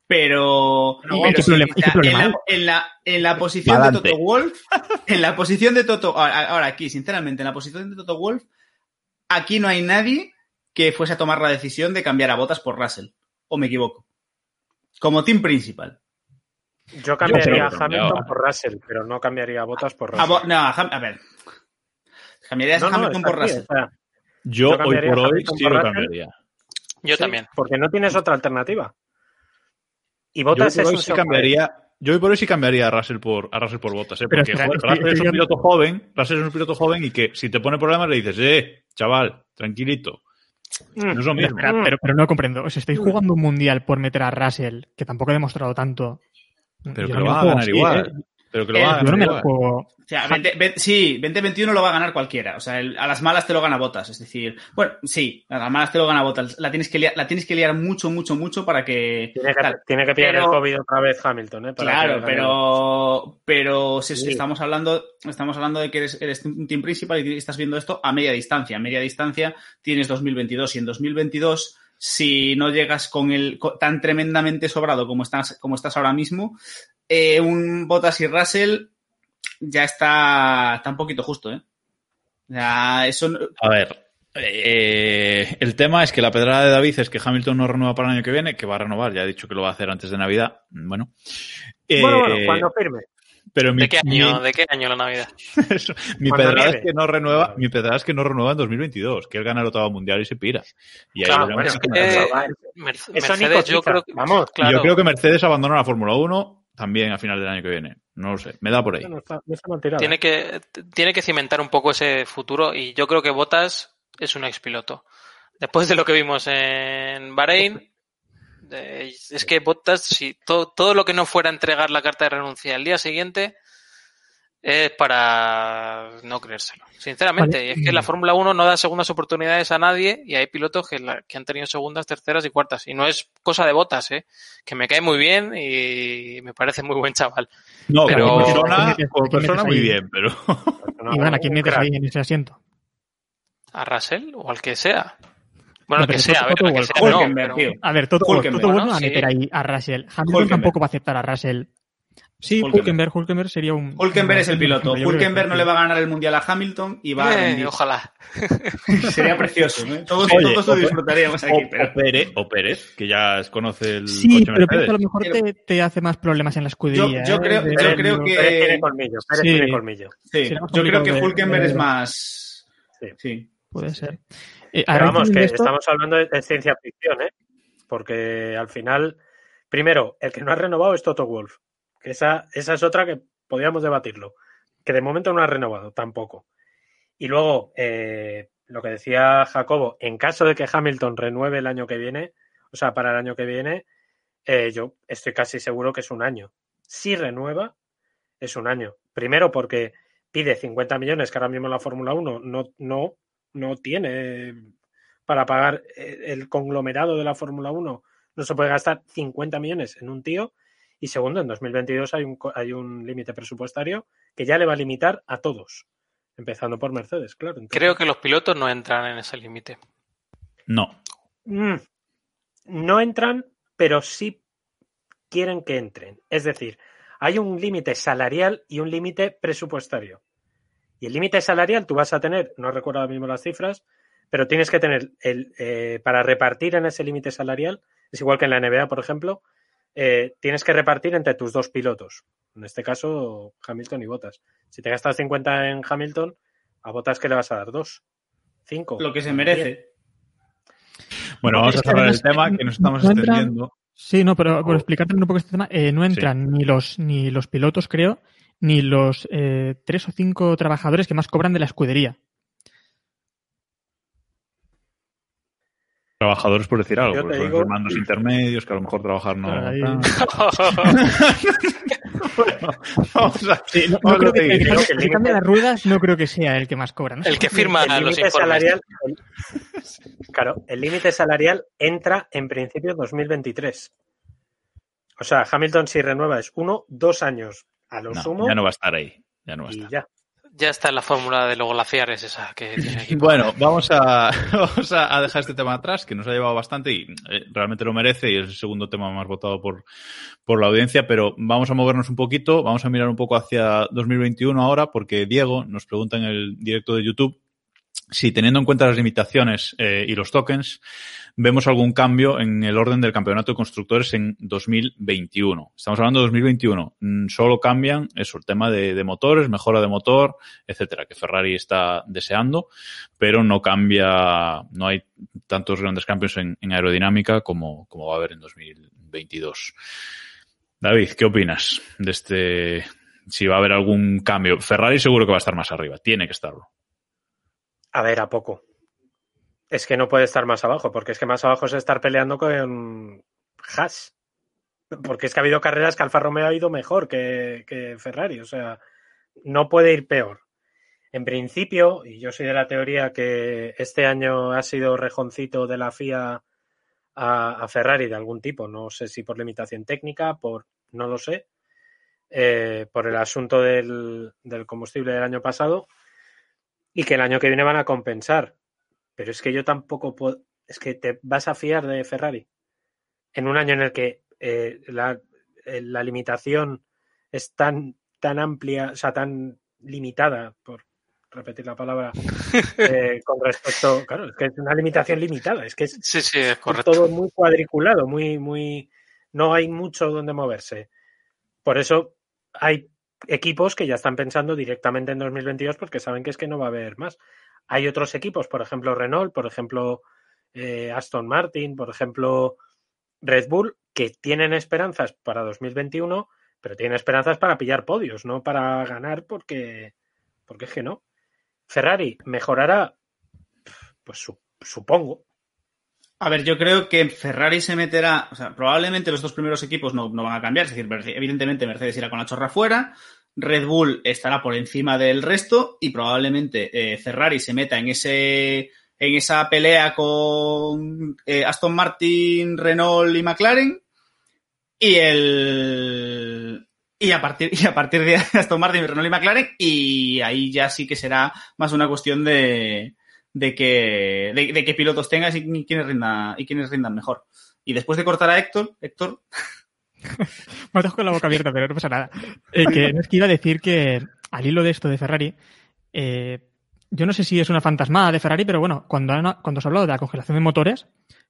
Pero, No, pero ¿qué sí, problema- o sea, qué problema en, la, en, la, en la posición Adelante. de Toto Wolf, en la posición de Toto, ahora, ahora aquí, sinceramente, en la posición de Toto Wolf, aquí no hay nadie que fuese a tomar la decisión de cambiar a Botas por Russell. ¿O me equivoco? Como team principal. Yo cambiaría a Hamilton por Russell, pero no cambiaría a Bottas por A Russell. Bo- no, a, a ver. Cambiarías No, a no, Hamilton por Russell. o sea, Yo, Yo hoy cambiaría por a hoy sí por lo Russell. cambiaría. Yo sí, también. Porque no tienes otra alternativa. Y Bottas por es un sí software. cambiaría. Yo hoy por hoy sí cambiaría a Russell por, a Russell por Bottas, ¿eh? Pero Porque joder, Russell es un piloto joven, Russell es un piloto joven y que si te pone problemas le dices, eh, chaval, tranquilito. Mm. No es lo mismo. Espera, pero, pero no comprendo. Os estáis jugando un mundial por meter a Russell, que tampoco ha demostrado tanto. Pero que lo va a ganar así, igual. ¿eh? Pero que lo Eh, va a Yo ganar no me juego. O sea, 20, 20 sí, 2021 lo va a ganar cualquiera. O sea, el- a las malas te lo gana Botas. Es decir, bueno, sí, a las malas te lo gana Botas. La tienes que liar, la tienes que liar mucho, mucho, mucho para que. Tiene que, tal. tiene que pillar Pero- el COVID otra vez Hamilton, ¿eh? Para Claro, pero, pero si Sí. estamos hablando, estamos hablando de que eres, eres un team principal y estás viendo esto a media distancia. A media distancia tienes 2022 y en 2022, si no llegas con el tan tremendamente sobrado como estás, como estás ahora mismo, eh, un Bottas y Russell ya está, está un poquito justo, ¿eh? Sea, eso no- A ver, eh, el tema es que la pedrada de David es que Hamilton no renueva para el año que viene, que va a renovar, ya ha dicho que lo va a hacer antes de Navidad. Bueno. Eh, Bueno, bueno, cuando firme. Pero mi, ¿De qué año, mi- de qué año la Navidad? eso, mi pedrada es que no renueva, mi pedrada es que no renueva en 2022, que él gana el octavo mundial y se pira. Y ahí Claro, bueno, que- Eh, Eso Mercedes, yo creo que. Vamos. Claro. Yo creo que Mercedes abandona la Fórmula 1 también a final del año que viene. No lo sé, me da por ahí. No está, no está mal tirado. Tiene que, tiene que cimentar un poco ese futuro y yo creo que Bottas es un expiloto. Después de lo que vimos en Bahrein, es que Bottas, si to- todo lo que no fuera entregar la carta de renuncia al día siguiente, es para no creérselo. Sinceramente, Vale. y es que la Fórmula 1 no da segundas oportunidades a nadie y hay pilotos que, la- que han tenido segundas, terceras y cuartas. Y no es cosa de Bottas, ¿eh? que me cae muy bien y me parece muy buen chaval. No, Pero- como ¿quién persona, como muy bien, pero Iván, ¿a quién metes ahí en ese asiento? ¿A Russell o al que sea? Bueno, No, que sea, a Toto ver, que sea, no, pero-. A ver, todo ¿no? bueno a Sí. meter ahí a Russell. Hamilton tampoco va a aceptar a Russell. Sí, Hulkenberg. Hulkenberg, sería un. Hulkenberg es el piloto. Hulkenberg no le va a ganar el mundial a Hamilton y va a Eh, rendir. ojalá. Sería precioso. ¿eh? Todos, Oye, todos lo disfrutaríamos o, aquí. Pero... o Pérez, o Pérez, que ya conoce el Sí, coche pero Pérez a lo mejor te, te hace más problemas en la escudería. Yo- yo ¿eh? creo- yo creo que- Pérez tiene colmillo. Pérez Sí. tiene colmillo. Sí, yo creo que Hulkenberg de- es más. Sí. Sí. Puede ser. Eh, Pero vamos, que esto- estamos hablando de, de ciencia ficción, ¿eh? Porque al final, primero, el que no ha renovado es Toto Wolf. Que esa, esa es otra que podríamos debatirlo. Que de momento no ha renovado, tampoco. Y luego, eh, lo que decía Jacobo, en caso de que Hamilton renueve el año que viene, o sea, para el año que viene, eh, yo estoy casi seguro que es un año. Si renueva, es un año. Primero porque pide 50 millones, que ahora mismo la Fórmula 1 no, no, no tiene para pagar eh, el conglomerado de la Fórmula 1. No se puede gastar 50 millones en un tío. Y segundo, en 2022 hay un, co- hay un límite presupuestario que ya le va a limitar a todos, empezando por Mercedes, claro. Entonces- Creo que los pilotos no entran en ese límite. No. Mm, no entran, pero sí quieren que entren. Es decir, hay un límite salarial y un límite presupuestario. Y el límite salarial tú vas a tener, no recuerdo ahora mismo las cifras, pero tienes que tener el eh, para repartir en ese límite salarial, es igual que en la NBA, por ejemplo, eh, tienes que repartir entre tus dos pilotos. En este caso, Hamilton y Bottas. Si te gastas 50 en Hamilton, a Bottas que le vas a dar dos, cinco. Lo que se merece. Bueno, vamos a cerrar el tema, que nos estamos no entran- extendiendo. Sí, no, pero por explicar también un poco este tema, eh, no entran ni los ni los pilotos, creo, ni los eh, tres o cinco trabajadores que más cobran de la escudería. Trabajadores, por decir algo, son digo- los mandos intermedios, que a lo mejor trabajar no. Ahí. tal. Bueno, vamos a- Sí, no, no vamos creo a que, seguir. el que, cambia- las ruedas no creo que sea el que más cobra. ¿no? El que firma el los informes. salarial, el- claro, el límite salarial entra en principio en 2023. O sea, Hamilton si renueva es uno, dos años a lo No, sumo ya no va a estar ahí. Ya no va a estar. ya. Ya está en la fórmula de los glaciares esa que tiene equipo. Bueno, vamos a, vamos a a dejar este tema atrás, que nos ha llevado bastante y eh, realmente lo merece y es el segundo tema más votado por, por la audiencia, pero vamos a movernos un poquito, vamos a mirar un poco hacia 2021 ahora, porque Diego nos pregunta en el directo de YouTube si teniendo en cuenta las limitaciones eh, y los tokens, vemos algún cambio en el orden del campeonato de constructores en 2021. Estamos hablando de 2021. Mm, Solo cambian eso, el tema de, motores, mejora de motor, etcétera, que Ferrari está deseando, pero no cambia, no hay tantos grandes cambios en, en aerodinámica como, como va a haber en 2022. David, ¿qué opinas de este? Si va a haber algún cambio. Ferrari seguro que va a estar más arriba. Tiene que estarlo. A ver, a poco. Es que no puede estar más abajo, porque es que más abajo es estar peleando con Haas. Porque es que ha habido carreras que Alfa Romeo ha ido mejor que, que Ferrari. O sea, no puede ir peor. En principio, y yo soy de la teoría que este año ha sido rejoncito de la FIA a, Ferrari de algún tipo. No sé si por limitación técnica, por no lo sé. eh, por el asunto del combustible del año pasado y que el año que viene van a compensar. Pero es que yo tampoco puedo. Es que te vas a fiar de Ferrari en un año en el que eh, la, eh, la limitación es tan, tan amplia, o sea, tan limitada, por repetir la palabra, eh, con respecto. Claro, es que es una limitación limitada, es que es, Sí, sí, es es correcto. todo muy cuadriculado, muy, muy. No hay mucho donde moverse. Por eso hay equipos que ya están pensando directamente en 2022 porque saben que es que no va a haber más. Hay otros equipos, por ejemplo Renault, por ejemplo eh, Aston Martin, por ejemplo Red Bull, que tienen esperanzas para 2021, pero tienen esperanzas para pillar podios, no para ganar porque, porque es que no. Ferrari mejorará, pues su- supongo, A ver, yo creo que Ferrari se meterá, o sea, probablemente los dos primeros equipos no, no van a cambiar, es decir, evidentemente Mercedes irá con la chorra fuera, Red Bull estará por encima del resto y probablemente eh, Ferrari se meta en ese en esa pelea con eh, Aston Martin, Renault y McLaren y el y a partir y a partir de Aston Martin, Renault y McLaren y ahí ya sí que será más una cuestión de de que de, qué pilotos tengas y quiénes rindan y quiénes rindan mejor. Y después de cortar a Héctor, Héctor, Me has con la boca abierta, pero no pasa nada. Eh, que, no es que iba a decir que al hilo de esto de Ferrari, eh, yo no sé si es una fantasmada de Ferrari, pero bueno, cuando, han- cuando se ha hablado de la congelación de motores,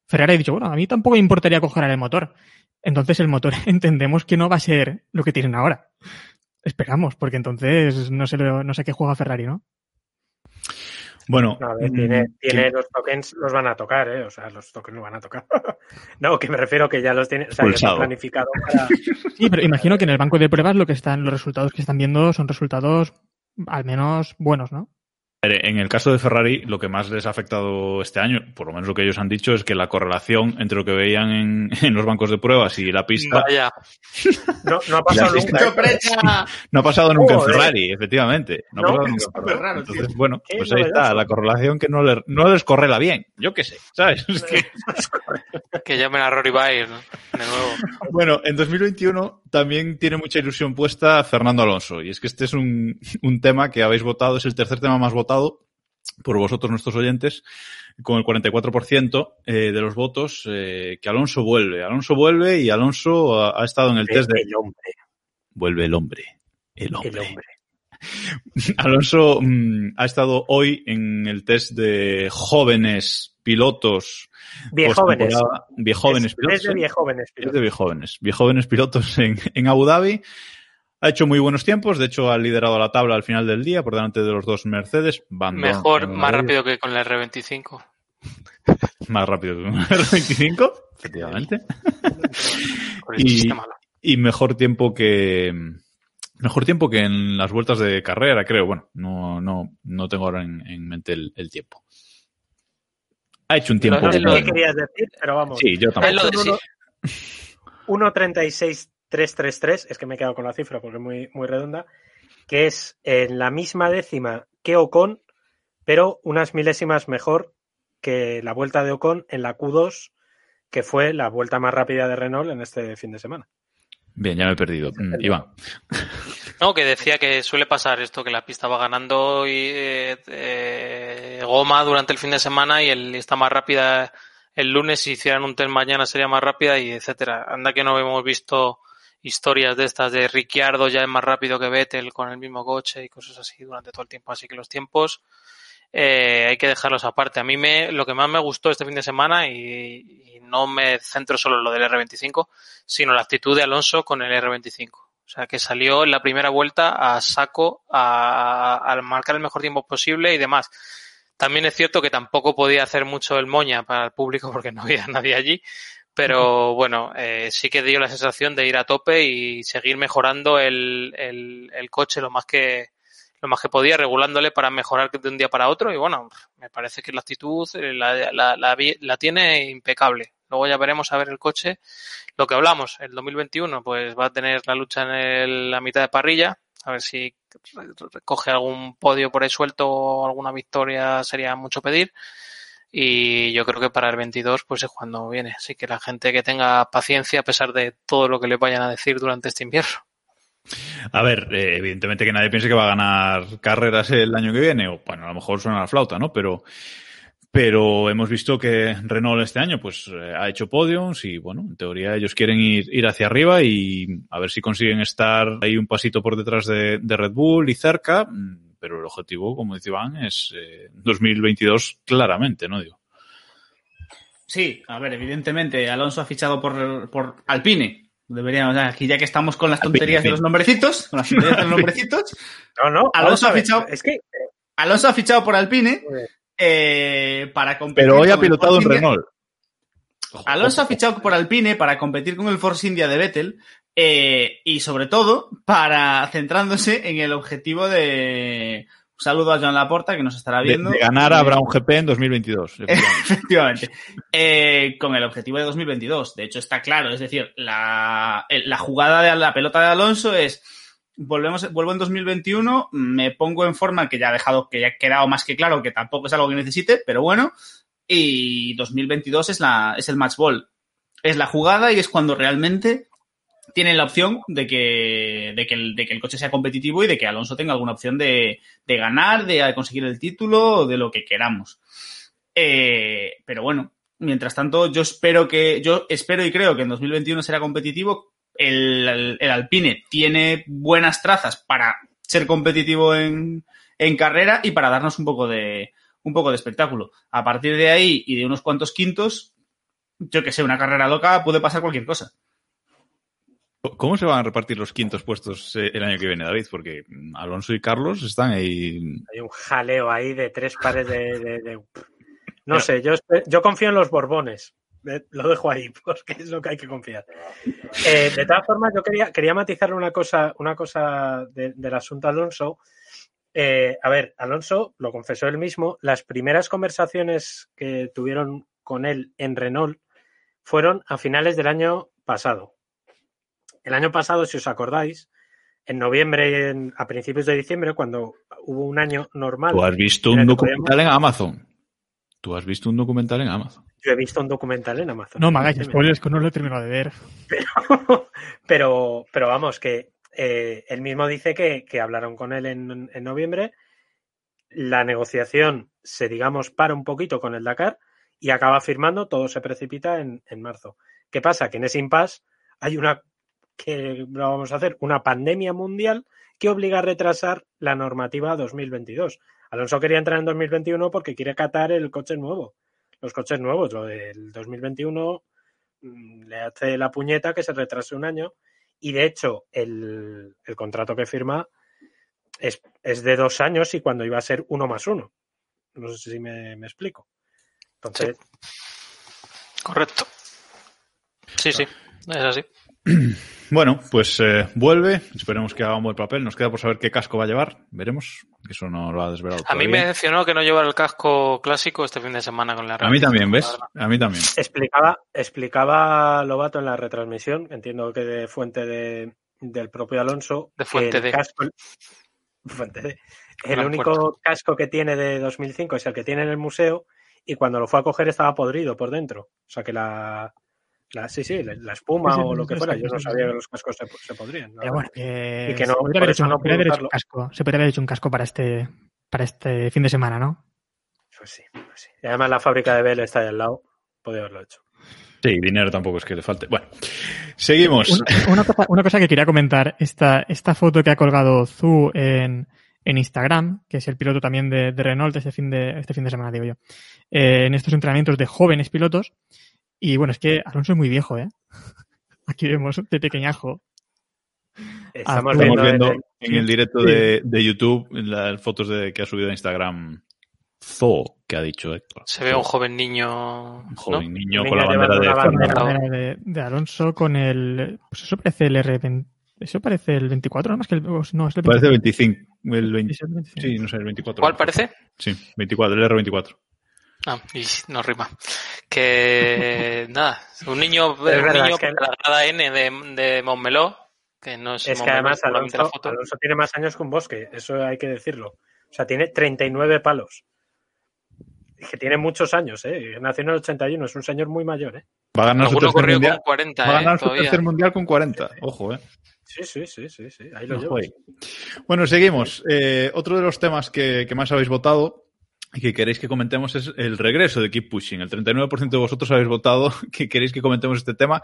Ferrari ha dicho, bueno, a mí tampoco me importaría congelar el motor. Entonces el motor entendemos que no va a ser lo que tienen ahora. Esperamos, porque entonces no sé, no sé qué juega Ferrari, ¿no? Bueno, ver, mm, tiene, que- tiene los tokens, los van a tocar, ¿eh? O sea, los tokens los van a tocar. no, que me refiero que ya los tiene, o sea, ya está Pulsado. planificado para. Sí, pero imagino que en el banco de pruebas lo que están, los resultados que están viendo son resultados al menos buenos, ¿no? En el caso de Ferrari, lo que más les ha afectado este año, por lo menos lo que ellos han dicho, es que la correlación entre lo que veían en, en los bancos de pruebas y la pista Vaya. No, no ha pasado nunca. ¿eh? ¡Sorpresa! no ha pasado nunca en. Ferrari, efectivamente. No, ha pasado nunca Ferrari. Entonces, bueno, pues ahí está, la correlación que no, le- no les correla bien. Yo qué sé, ¿sabes? Es que- Que llamen a Rory Bayer, ¿no? De nuevo. Bueno, en 2021 también tiene mucha ilusión puesta Fernando Alonso. Y es que este es un, un tema que habéis votado, es el tercer tema más votado por vosotros, nuestros oyentes, con el 44% eh, de los votos, eh, que Alonso vuelve. Alonso vuelve y Alonso ha, ha estado en el test de... El hombre, Vuelve el hombre. El hombre. el hombre. Alonso mm, ha estado hoy en el test de jóvenes pilotos. Viejóvenes. Viejóvenes Es- pilotos. Es de ¿eh? viejóvenes. Es pilotos. de viejóvenes. Viejóvenes pilotos en, en Abu Dhabi. Ha hecho muy buenos tiempos. De hecho, ha liderado la tabla al final del día por delante de los dos Mercedes. Van Mejor, más la- rápido que con el R25. Más rápido que un R25, efectivamente. Con el Y-. Y mejor tiempo que. Mejor tiempo que en las vueltas de carrera, creo. Bueno, no, no, no tengo ahora en, en mente el, el tiempo. Ha hecho un tiempo. No sé Lo- qué lo- querías decir, pero vamos. Sí, yo Es también. lo de sí. 1.36.333, es que me he quedado con la cifra porque es muy, muy redonda, que es en la misma décima que Ocon, pero unas milésimas mejor que la vuelta de Ocon en la Q2, que fue la vuelta más rápida de Renault en este fin de semana. Bien, ya me he perdido. Mm, Iván. No, que decía que suele pasar esto, que la pista va ganando y, eh, eh, goma durante el fin de semana y el, está más rápida el lunes, si hicieran un test mañana sería más rápida y etcétera. Anda que no hemos visto historias de estas de Ricciardo ya es más rápido que Vettel con el mismo coche y cosas así durante todo el tiempo. Así que los tiempos eh, hay que dejarlos aparte. A mí me, lo que más me gustó este fin de semana y, y no me centro solo en lo del R25, sino la actitud de Alonso con el R25. O sea, que salió en la primera vuelta a saco a, a marcar el mejor tiempo posible y demás. También es cierto que tampoco podía hacer mucho el moña para el público porque no había nadie allí, pero bueno, eh, sí que dio la sensación de ir a tope y seguir mejorando el, el, el coche lo más que lo más que podía, regulándole para mejorar de un día para otro y bueno, me parece que la actitud eh, la, la, la, la tiene impecable. Luego ya veremos a ver el coche. Lo que hablamos, el 2021 pues va a tener la lucha en la mitad de parrilla, a ver si coge algún podio por ahí suelto o alguna victoria sería mucho pedir. Y yo creo que para el 22 pues es cuando viene. Así que la gente que tenga paciencia a pesar de todo lo que le vayan a decir durante este invierno. A ver, eh, evidentemente que nadie piense que va a ganar carreras el año que viene, o bueno, a lo mejor suena la flauta, ¿no? Pero, pero hemos visto que Renault este año pues eh, ha hecho podiums y bueno, en teoría ellos quieren ir, ir hacia arriba y a ver si consiguen estar ahí un pasito por detrás de, Red Bull y cerca, pero el objetivo, como dice Iván, es eh, 2022 claramente, ¿no? Digo. Sí, a ver, evidentemente Alonso ha fichado por, por Alpine. Deberíamos, aquí ya que estamos con las tonterías de los nombrecitos, con las tonterías de los nombrecitos. No, no, Alonso ha fichado. Es que. Alonso ha fichado por Alpine eh, para competir. Pero hoy ha pilotado en. Renault. Alonso ha fichado por Alpine para competir con el Force India de Vettel eh, y sobre todo para centrándose en el objetivo de un saludo a Joan Laporta que nos estará viendo. de ganar a Brown GP en 2022. efectivamente. Eh, con el objetivo de 2022 de hecho está claro. Es decir la, el- la jugada de la pelota de Alonso es volvemos vuelvo en 2021 me pongo en forma que ya ha dejado que ya ha quedado más que claro que tampoco es algo que necesite pero bueno. Y 2022 es la es el match ball. Es la jugada y es cuando realmente tienen la opción de que, de que, el, de que el coche sea competitivo y de que Alonso tenga alguna opción de, de ganar, de conseguir el título de lo que queramos. Eh, pero bueno, mientras tanto, yo espero que, yo espero y creo que en 2021 será competitivo. El, el, el Alpine tiene buenas trazas para ser competitivo en, en carrera y para darnos un poco de, un poco de espectáculo. A partir de ahí y de unos cuantos quintos, yo que sé, una carrera loca puede pasar cualquier cosa. ¿Cómo se van a repartir los quintos puestos eh, el año que viene, David? Porque Alonso y Carlos están ahí. Hay un jaleo ahí de tres pares de. de- de- No sé, yo, confío en los Borbones. Eh, Lo dejo ahí, porque es lo que hay que confiar. Eh, de todas formas, yo quería, quería matizar una cosa, una cosa de- del asunto Alonso. Eh, a ver, Alonso lo confesó él mismo. Las primeras conversaciones que tuvieron con él en Renault fueron a finales del año pasado. El año pasado, si os acordáis, en noviembre, en- a principios de diciembre, cuando hubo un año normal. Tú has visto un documental en Amazon. Tú has visto un documental en Amazon. Yo he visto un documental en Amazon. No me hagáis spoilers, que no lo he terminado de ver. pero, pero vamos, que eh, él mismo dice que, que hablaron con él en, en noviembre. La negociación se, digamos, para un poquito con el Dakar y acaba firmando, todo se precipita en, en marzo. ¿Qué pasa? Que en ese impasse hay una que lo vamos a hacer, una pandemia mundial que obliga a retrasar la normativa 2022. Alonso quería entrar en 2021 porque quiere catar el coche nuevo. Los coches nuevos, lo del 2021 mm, le hace la puñeta que se retrase un año y de hecho el, el contrato que firma es, es de dos años y cuando iba a ser uno más uno. No sé si me, me explico. Entonces, Correcto. Sí, sí, es así. Bueno, pues eh, vuelve. Esperemos que haga un buen papel. Nos queda por saber qué casco va a llevar. Veremos. Que eso no lo ha desvelado. A mí me decepcionó que no llevara el casco clásico este fin de semana con la A mí también, ¿ves? A mí también. explicaba, explicaba Lobato en la retransmisión, entiendo que de fuente de, del propio Alonso, De fuente de. casco, fuente de- el Gran único casco que tiene de 2005 es el que tiene en el museo y cuando lo fue a coger estaba podrido por dentro. O sea que la, La, sí, sí, la, espuma Sí, sí, o lo que fuera. Yo no sabía que los cascos se, se podrían. Pero bueno, que, Y que no, se podría haber hecho, no podría haber puedo hecho un casco. Se podría haber hecho un casco para este, para este fin de semana, ¿no? Pues sí, pues sí. Y además la fábrica de Bell está ahí al lado. Podría haberlo hecho. Sí, dinero tampoco es que le falte. Bueno, seguimos. Una, una cosa, una cosa que quería comentar, esta, esta foto que ha colgado Zu en, en Instagram, que es el piloto también de, de Renault este fin de, este fin de semana, digo yo, eh, en estos entrenamientos de jóvenes pilotos. Y bueno, es que Alonso es muy viejo, ¿eh? Aquí vemos de pequeñajo. Estamos Estamos viendo, viendo en- en el directo Sí. de, de YouTube las fotos de, que ha subido a Instagram Zo, que ha dicho Héctor. Se ve un joven niño. Un joven ¿no? niño Un con la bandera de bandera. bandera de, de Alonso con el. Pues eso parece el R20. Eso parece el 24, nada más que el. No, es el 25. Parece 25. El 20, Sí, es el 25. sí, no sé, el 24. ¿Cuál parece? Sí, 24, el R24. Ah, y no rima. Que nada, un niño, un verdad, niño es que- de la grada N de, de Montmeló, que no es, Es que además Alonso. Alonso tiene más años que un bosque, eso hay que decirlo. O sea, tiene 39 palos. Es que tiene muchos años, ¿eh? Nació en el 81, es un señor muy mayor, ¿eh? Va a ganar su tercer mundial. con 40, Va a eh, ganar su tercer mundial con 40. Ojo, eh. Sí, sí, sí, sí, sí. Ahí lo Ojo llevo. ahí. Bueno, seguimos. Eh, otro de los temas que, que más habéis votado y que queréis que comentemos es el regreso de Keep Pushing. El 39% de vosotros habéis votado que queréis que comentemos este tema.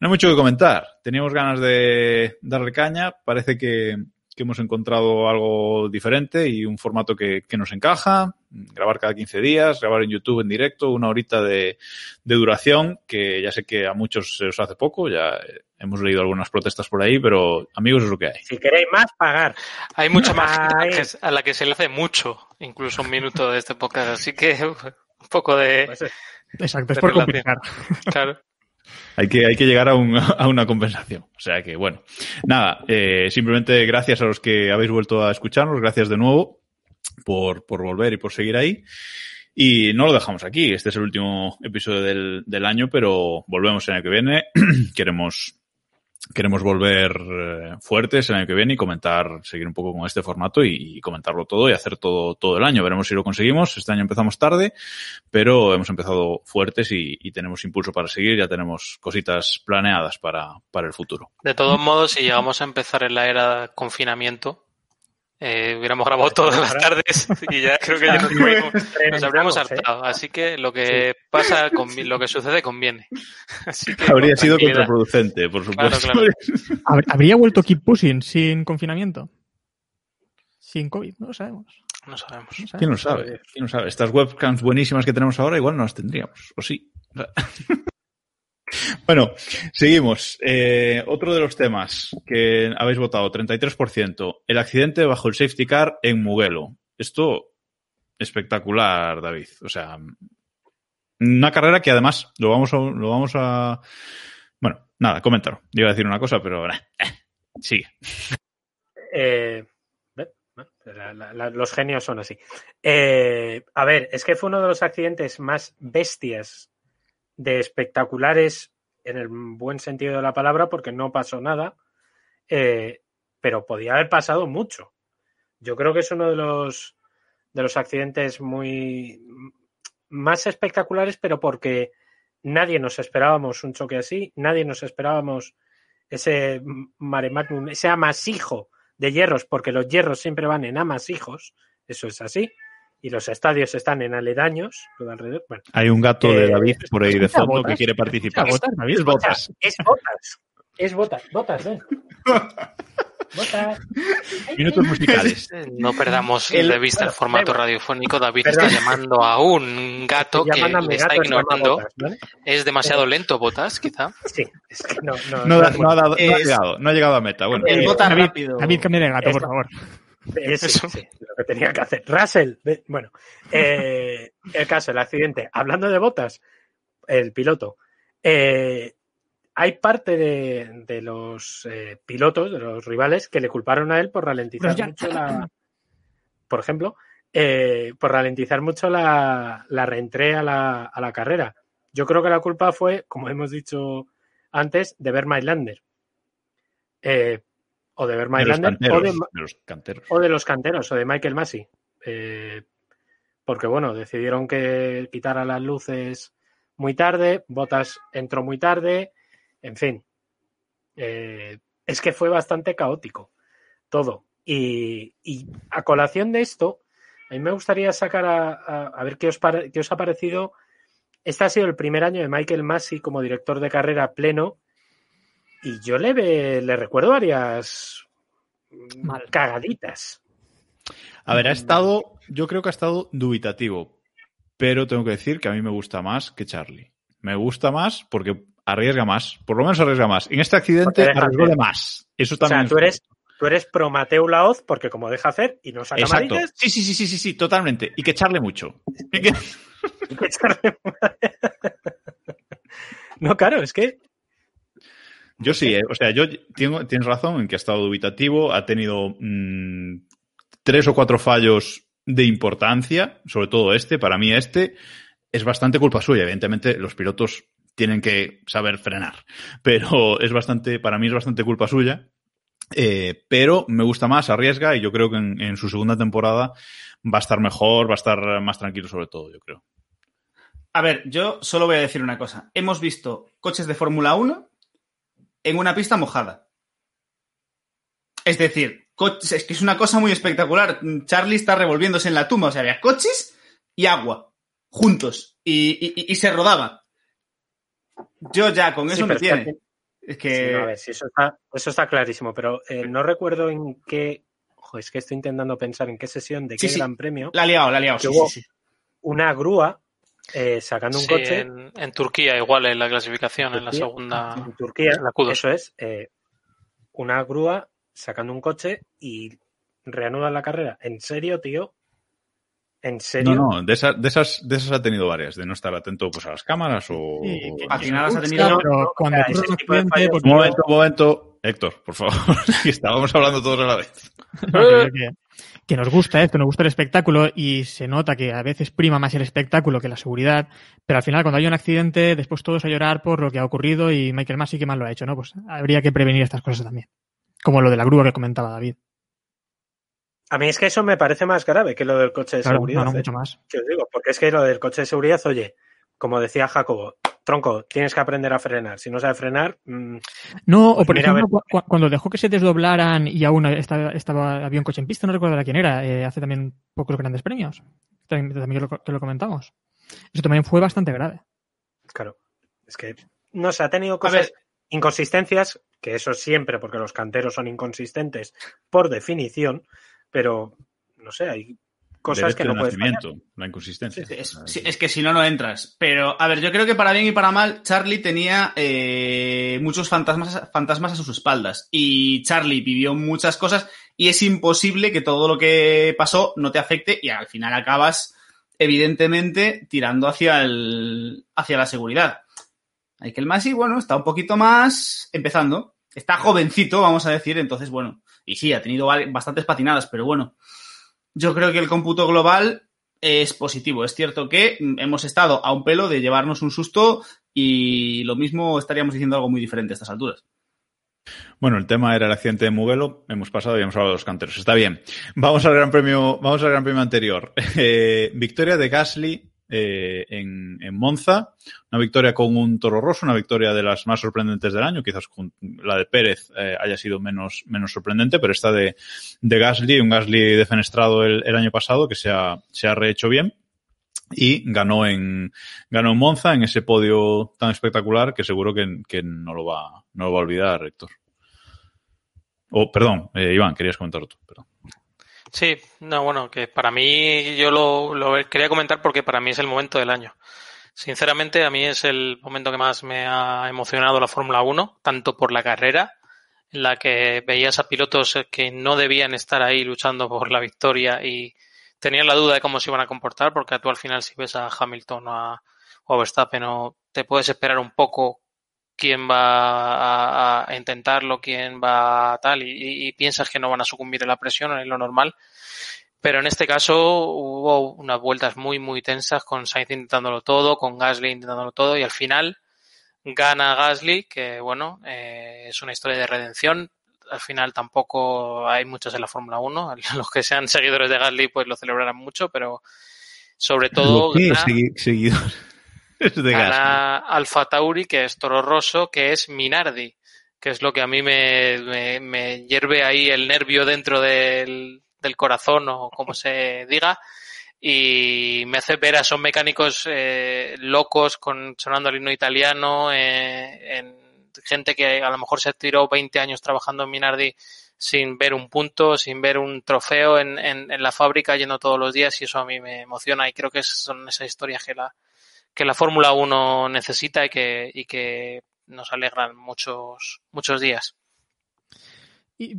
No hay mucho que comentar. Teníamos ganas de darle caña. Parece que, que hemos encontrado algo diferente y un formato que, que nos encaja. Grabar cada 15 días, grabar en YouTube en directo, una horita de, de duración, que ya sé que a muchos se os hace poco, ya hemos leído algunas protestas por ahí, pero amigos es lo que hay. Si queréis más, pagar. Hay mucha más gente a la que- se le hace mucho, incluso un minuto de este podcast, así que un poco de... Pues, Exacto, es por relación. complicar. Claro. Hay que, hay que llegar a, un- a una compensación. O sea que, bueno, nada, eh, simplemente gracias a los que habéis vuelto a escucharnos, gracias de nuevo por, por volver y por seguir ahí. Y no lo dejamos aquí, este es el último episodio del, del año, pero volvemos el año que viene. queremos, queremos volver eh, fuertes el año que viene y comentar, seguir un poco con este formato y, y comentarlo todo y hacer todo, todo el año. Veremos si lo conseguimos. Este año empezamos tarde, pero hemos empezado fuertes y, y tenemos impulso para seguir. Ya tenemos cositas planeadas para, para el futuro. De todos modos, si llegamos a empezar en la era confinamiento, eh, hubiéramos grabado todas las tardes y ya creo que ya nos, hubiéramos- nos habríamos ¿eh? hartado. Así que lo que pasa, convi- lo que sucede conviene. Así que Habría con sido contraproducente, por supuesto. claro. ¿Hab- ¿Habría vuelto Keep Pushing sin confinamiento? Sin COVID, no lo sabemos. No sabemos. ¿Quién lo sabe? ¿Quién lo sabe? Estas webcams buenísimas que tenemos ahora igual no las tendríamos, o sí. Bueno, seguimos. Eh, otro de los temas que habéis votado, 33%, el accidente bajo el safety car en Mugello. Esto espectacular, David. O sea, una carrera que además lo vamos a, lo vamos a, bueno, nada, coméntalo. Iba a decir una cosa, pero sigue. Eh, los genios son así. Eh, a ver, es que fue uno de los accidentes más bestias de espectaculares en el buen sentido de la palabra, porque no pasó nada, eh, pero podía haber pasado mucho. Yo creo que es uno de los de los accidentes muy más espectaculares, pero porque nadie nos esperábamos un choque así, nadie nos esperábamos ese mare magnum, ese amasijo de hierros, porque los hierros siempre van en amasijos, eso es así, y los estadios están en aledaños, todo alrededor. Bueno, Hay un gato de Eh, David por ahí de fondo botas, que quiere participar. escucha botas, David. Es botas. es botas, es botas, botas, ven. Botas. Minutos musicales. No perdamos El- de vista bueno, el formato igual. radiofónico. David Perdón. está llamando a un gato que le está ignorando. Botas, ¿vale? Es demasiado lento, Botas, quizá. Sí, es que no, no, No, no ha- es no Es- llegado, no ha llegado a meta. Bueno, El Eh, bota David, rápido. David, cambia de gato, por favor. Eh, sí, Eso. sí, lo que tenía que hacer. Russell, bueno, eh, el caso, el accidente. Hablando de botas, el piloto. eh, hay parte de, de los eh, pilotos, de los rivales, que le culparon a él por ralentizar ya- mucho la. Por ejemplo, eh, por ralentizar mucho la, la reentrée a la, a la carrera. Yo creo que la culpa fue, como hemos dicho antes, de ver Mylander. Eh, o de ver de los, Mylander, o canteros, de, de los canteros. o de los canteros o de Michael Massey. Eh, porque bueno, decidieron que quitara las luces muy tarde, Botas entró muy tarde, en fin. Eh, es que fue bastante caótico todo. Y, y, a colación de esto, a mí me gustaría sacar a, a, a ver qué os, pare, qué os ha parecido. Este ha sido el primer año de Michael Massey como director de carrera pleno. Y yo le, ve, le recuerdo varias Mal. cagaditas. A ver, ha estado, yo creo que ha estado dubitativo, pero tengo que decir que a mí me gusta más que Charlie. Me gusta más porque arriesga más, por lo menos arriesga más. En este accidente arriesgó de más. Eso también. O sea, tú eres, tú eres pro Mateo Laoz porque como deja hacer y no saca Exacto. Sí, sí, sí, sí, sí, sí, totalmente. Y que echarle mucho. Y que- hay que echarle- no, claro, es que Yo sí, eh, o sea, yo tengo, tienes razón en que ha estado dubitativo, ha tenido mm, tres o cuatro fallos de importancia, sobre todo este, para mí este, es bastante culpa suya. Evidentemente, los pilotos tienen que saber frenar, pero es bastante, para mí es bastante culpa suya. Eh, pero me gusta más, arriesga y yo creo que en, en su segunda temporada va a estar mejor, va a estar más tranquilo sobre todo, yo creo. A ver, yo solo voy a decir una cosa. Hemos visto coches de Fórmula 1 en una pista mojada. Es decir, coches, es que es una cosa muy espectacular. Charlie está revolviéndose en la tumba. O sea, había coches y agua juntos y, y- y se rodaba. Yo ya con eso Sí, me está tiene. que- Es que. Sí, no, a ver, sí, eso está, eso está clarísimo, pero eh, no recuerdo en qué. Ojo, es que estoy intentando pensar en qué sesión de qué gran premio. La ha liado, la ha liado. hubo una grúa eh, sacando un Sí, coche en, en Turquía igual en la clasificación, en la segunda. en Turquía. en la Q2. Eso es, eh, una grúa sacando un coche y reanudan la carrera. ¿En serio, tío? ¿En serio? No, no, de esas, de esas, de esas ha tenido varias, de no estar atento pues a las cámaras o. Sí, Al final gusta, tenido- pero no, cuando o sea, ocurre ese un accidente, pues momento, un momento. Héctor, por favor. estábamos hablando todos a la vez. Que, nos gusta esto, nos gusta el espectáculo y se nota que a veces prima más el espectáculo que la seguridad, pero al final cuando hay un accidente, después todos a llorar por lo que ha ocurrido y Michael Massey que mal lo ha hecho, ¿no? Pues habría que prevenir estas cosas también. Como lo de la grúa que comentaba David. A mí es que eso me parece más grave que lo del coche de Claro, seguridad. no, no, ¿eh? mucho más. Que os digo, porque es que lo del coche de seguridad, oye, como decía Jacobo, tronco, tienes que aprender a frenar. Si no sabes frenar, mm, No, Pues o por mira, a ejemplo, cu- cu- cuando dejó que se desdoblaran y aún estaba, estaba- había un coche en pista, no recuerdo quién era, eh, hace también pocos grandes premios. También, también lo, que lo comentamos. Eso también fue bastante grave. claro, es que no sé, ha tenido cosas, inconsistencias, que eso siempre, porque los canteros son inconsistentes por definición, pero no sé, hay cosas que no puedes fallar. la inconsistencia. Es, sí, es que si no, no entras. Pero, a ver, yo creo que para bien y para mal, Charlie tenía eh, muchos fantasmas, fantasmas a sus espaldas. Y Charlie vivió muchas cosas y es imposible que todo lo que pasó no te afecte y al final acabas, evidentemente, tirando hacia, el, hacia la seguridad. Hay que el Masi, bueno, está un poquito más empezando. Está jovencito, vamos a decir, entonces, bueno. Y sí, ha tenido bastantes patinadas, pero bueno. Yo creo que el cómputo global es positivo. Es cierto que hemos estado a un pelo de llevarnos un susto y lo mismo estaríamos diciendo algo muy diferente a estas alturas. Bueno, el tema era el accidente de Mugello. Hemos pasado y hemos hablado de los canteros. Está bien. Vamos al gran premio, vamos al gran premio anterior. Eh, victoria de Gasly eh, en, en Monza. Una victoria con un toro rosso, una victoria de las más sorprendentes del año. Quizás con la de Pérez eh, haya sido menos, menos sorprendente, pero esta de, de Gasly, un Gasly defenestrado el, el año pasado que se ha, se ha rehecho bien. Y ganó en, ganó en Monza en ese podio tan espectacular que seguro que, que no, lo va, no lo va a olvidar, Héctor. Oh, perdón, eh, Iván, querías comentar tú. Perdón. Sí, no, bueno, que para mí yo lo, lo quería comentar porque para mí es el momento del año. Sinceramente, a mí es el momento que más me ha emocionado la Fórmula 1, tanto por la carrera, en la que veías a pilotos que no debían estar ahí luchando por la victoria y tenían la duda de cómo se iban a comportar, porque tú al final si ves a Hamilton o a, o a Verstappen o te puedes esperar un poco quién va a, intentarlo, quién va a tal, y, y, piensas que no van a sucumbir a la presión, es lo normal. Pero en este caso hubo unas vueltas muy, muy tensas con Sainz intentándolo todo, con Gasly intentándolo todo, y al final gana Gasly, que bueno, eh, es una historia de redención. Al final tampoco hay muchos en la Fórmula 1. Los que sean seguidores de Gasly pues lo celebrarán mucho, pero sobre todo... ¿Qué? Gana... Segui seguidor. Es de. Gana Alfa Tauri, que es Toro Rosso, que es Minardi, que es lo que a mí me, me, me hierve ahí el nervio dentro del, del corazón o como se diga y me hace ver a esos mecánicos eh, locos con sonando el himno italiano, eh, en gente que a lo mejor se tiró 20 años trabajando en Minardi sin ver un punto, sin ver un trofeo en, en, en la fábrica yendo todos los días y eso a mí me emociona y creo que son esas historias que la, que la Fórmula 1 necesita y que, y que nos alegran muchos, muchos días.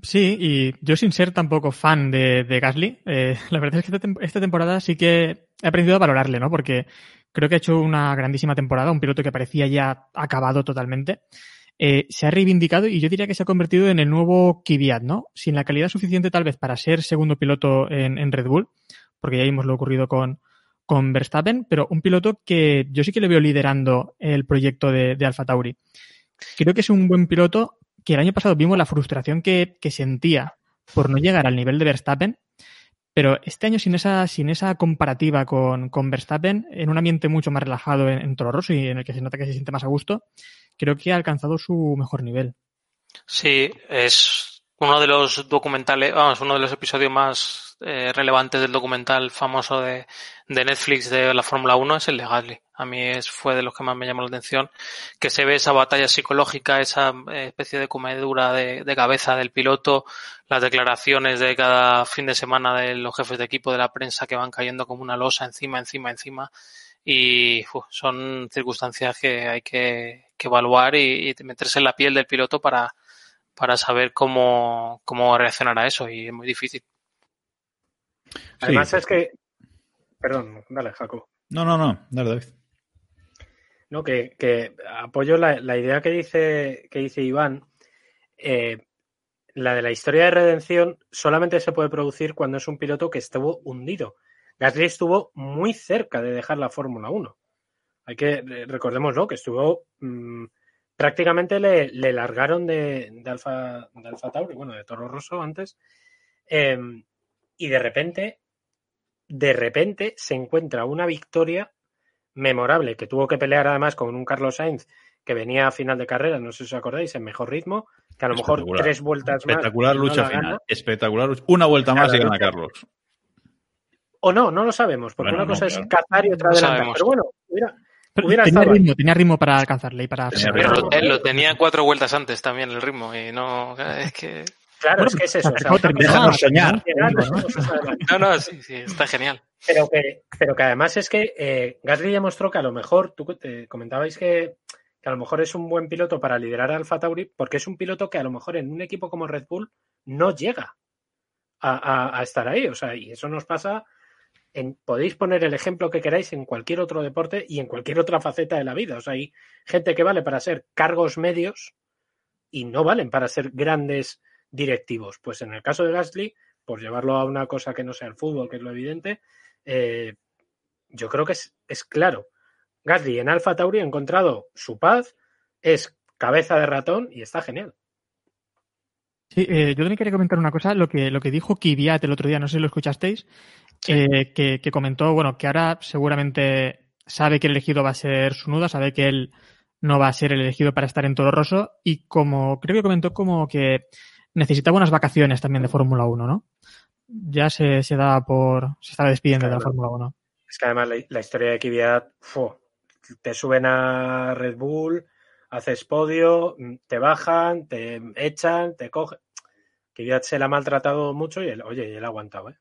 Sí, y yo sin ser tampoco fan de, de Gasly, eh, la verdad es que esta temporada sí que he aprendido a valorarle, ¿no? Porque creo que ha hecho una grandísima temporada, un piloto que parecía ya acabado totalmente. Eh, se ha reivindicado y yo diría que se ha convertido en el nuevo Kvyat, ¿no? Sin la calidad suficiente tal vez para ser segundo piloto en, en Red Bull, porque ya vimos lo ocurrido con, con Verstappen, pero un piloto que yo sí que le veo liderando el proyecto de, de Alfa Tauri. Creo que es un buen piloto que el año pasado vimos la frustración que, sentía por no llegar al nivel de Verstappen, pero este año sin esa, comparativa con, con Verstappen, en un ambiente mucho más relajado en, en Toro Rosso y en el que se nota que se siente más a gusto, creo que ha alcanzado su mejor nivel. Sí, es uno de los documentales, vamos, uno de los episodios más eh, relevantes del documental famoso de, de Netflix de la Fórmula 1 es el de. A mí es, fue de los que más me llamó la atención, que se ve esa batalla psicológica, esa eh, especie de comedura de, de cabeza del piloto, las declaraciones de cada fin de semana de los jefes de equipo de la prensa que van cayendo como una losa encima, encima, encima. Y son circunstancias que hay que, que evaluar y, y meterse en la piel del piloto para, para saber cómo, cómo reaccionar a eso y es muy difícil. Además Sí. es que... Perdón, dale, Jacob. No, no, no. Dale, David. No, que, que apoyo la, la idea que dice, que dice Iván. Eh, la de la historia de redención solamente se puede producir cuando es un piloto que estuvo hundido. Gasly estuvo muy cerca de dejar la Fórmula 1. Hay que, eh, recordémoslo, que estuvo mm, prácticamente le, le largaron de, de, Alfa, de Alfa Tauri, bueno, de Toro Rosso antes, eh, y de repente, de repente se encuentra una victoria memorable que tuvo que pelear además con un Carlos Sainz que venía a final de carrera, no sé si os acordáis, en mejor ritmo, que a lo mejor Espectacular. tres vueltas más. Espectacular no lucha final. gana. Espectacular lucha. Una vuelta más Claro, y gana. Carlos. O no, no lo sabemos, porque Bueno, una cosa no, es claro. cazar y otra No adelantar. Pero bueno, hubiera, Pero hubiera tenía estado ritmo, tenía ritmo para alcanzarle y para Pero lo, él lo tenía cuatro vueltas antes también el ritmo y no, es que... Claro, Bueno, es que es eso. o sea, Déjanos soñar. ¿no? No, sí, sí, está genial. Pero que, pero que además es que eh, Gasly demostró que a lo mejor, tú te comentabais que, que a lo mejor es un buen piloto para liderar a Alfa Tauri, porque es un piloto que a lo mejor en un equipo como Red Bull no llega a, a- a estar ahí. O sea, y eso nos pasa. En, podéis poner el ejemplo que queráis en cualquier otro deporte y en cualquier otra faceta de la vida. O sea, hay gente que vale para ser cargos medios y no valen para ser grandes directivos. Pues en el caso de Gasly, por llevarlo a una cosa que no sea el fútbol, que es lo evidente, eh, yo creo que es, es claro. Gasly en Alfa Tauri ha encontrado su paz, es cabeza de ratón y está genial. Sí, eh, yo también quería comentar una cosa, lo que, lo que dijo Kvyat el otro día, no sé si lo escuchasteis, eh, que, que comentó, bueno, que ahora seguramente sabe que el elegido va a ser Sunuda, sabe que él no va a ser el elegido para estar en Toro Rosso y como, creo que comentó como que necesitaba unas vacaciones también de Fórmula 1, ¿no? Ya se, se daba por, se estaba despidiendo de la. Fórmula 1. Es que además la, la historia de Kvyat, te suben a Red Bull, haces podio, te bajan, te echan, te cogen. Kvyat se la ha maltratado mucho y él, oye, y él ha aguantado, ¿eh?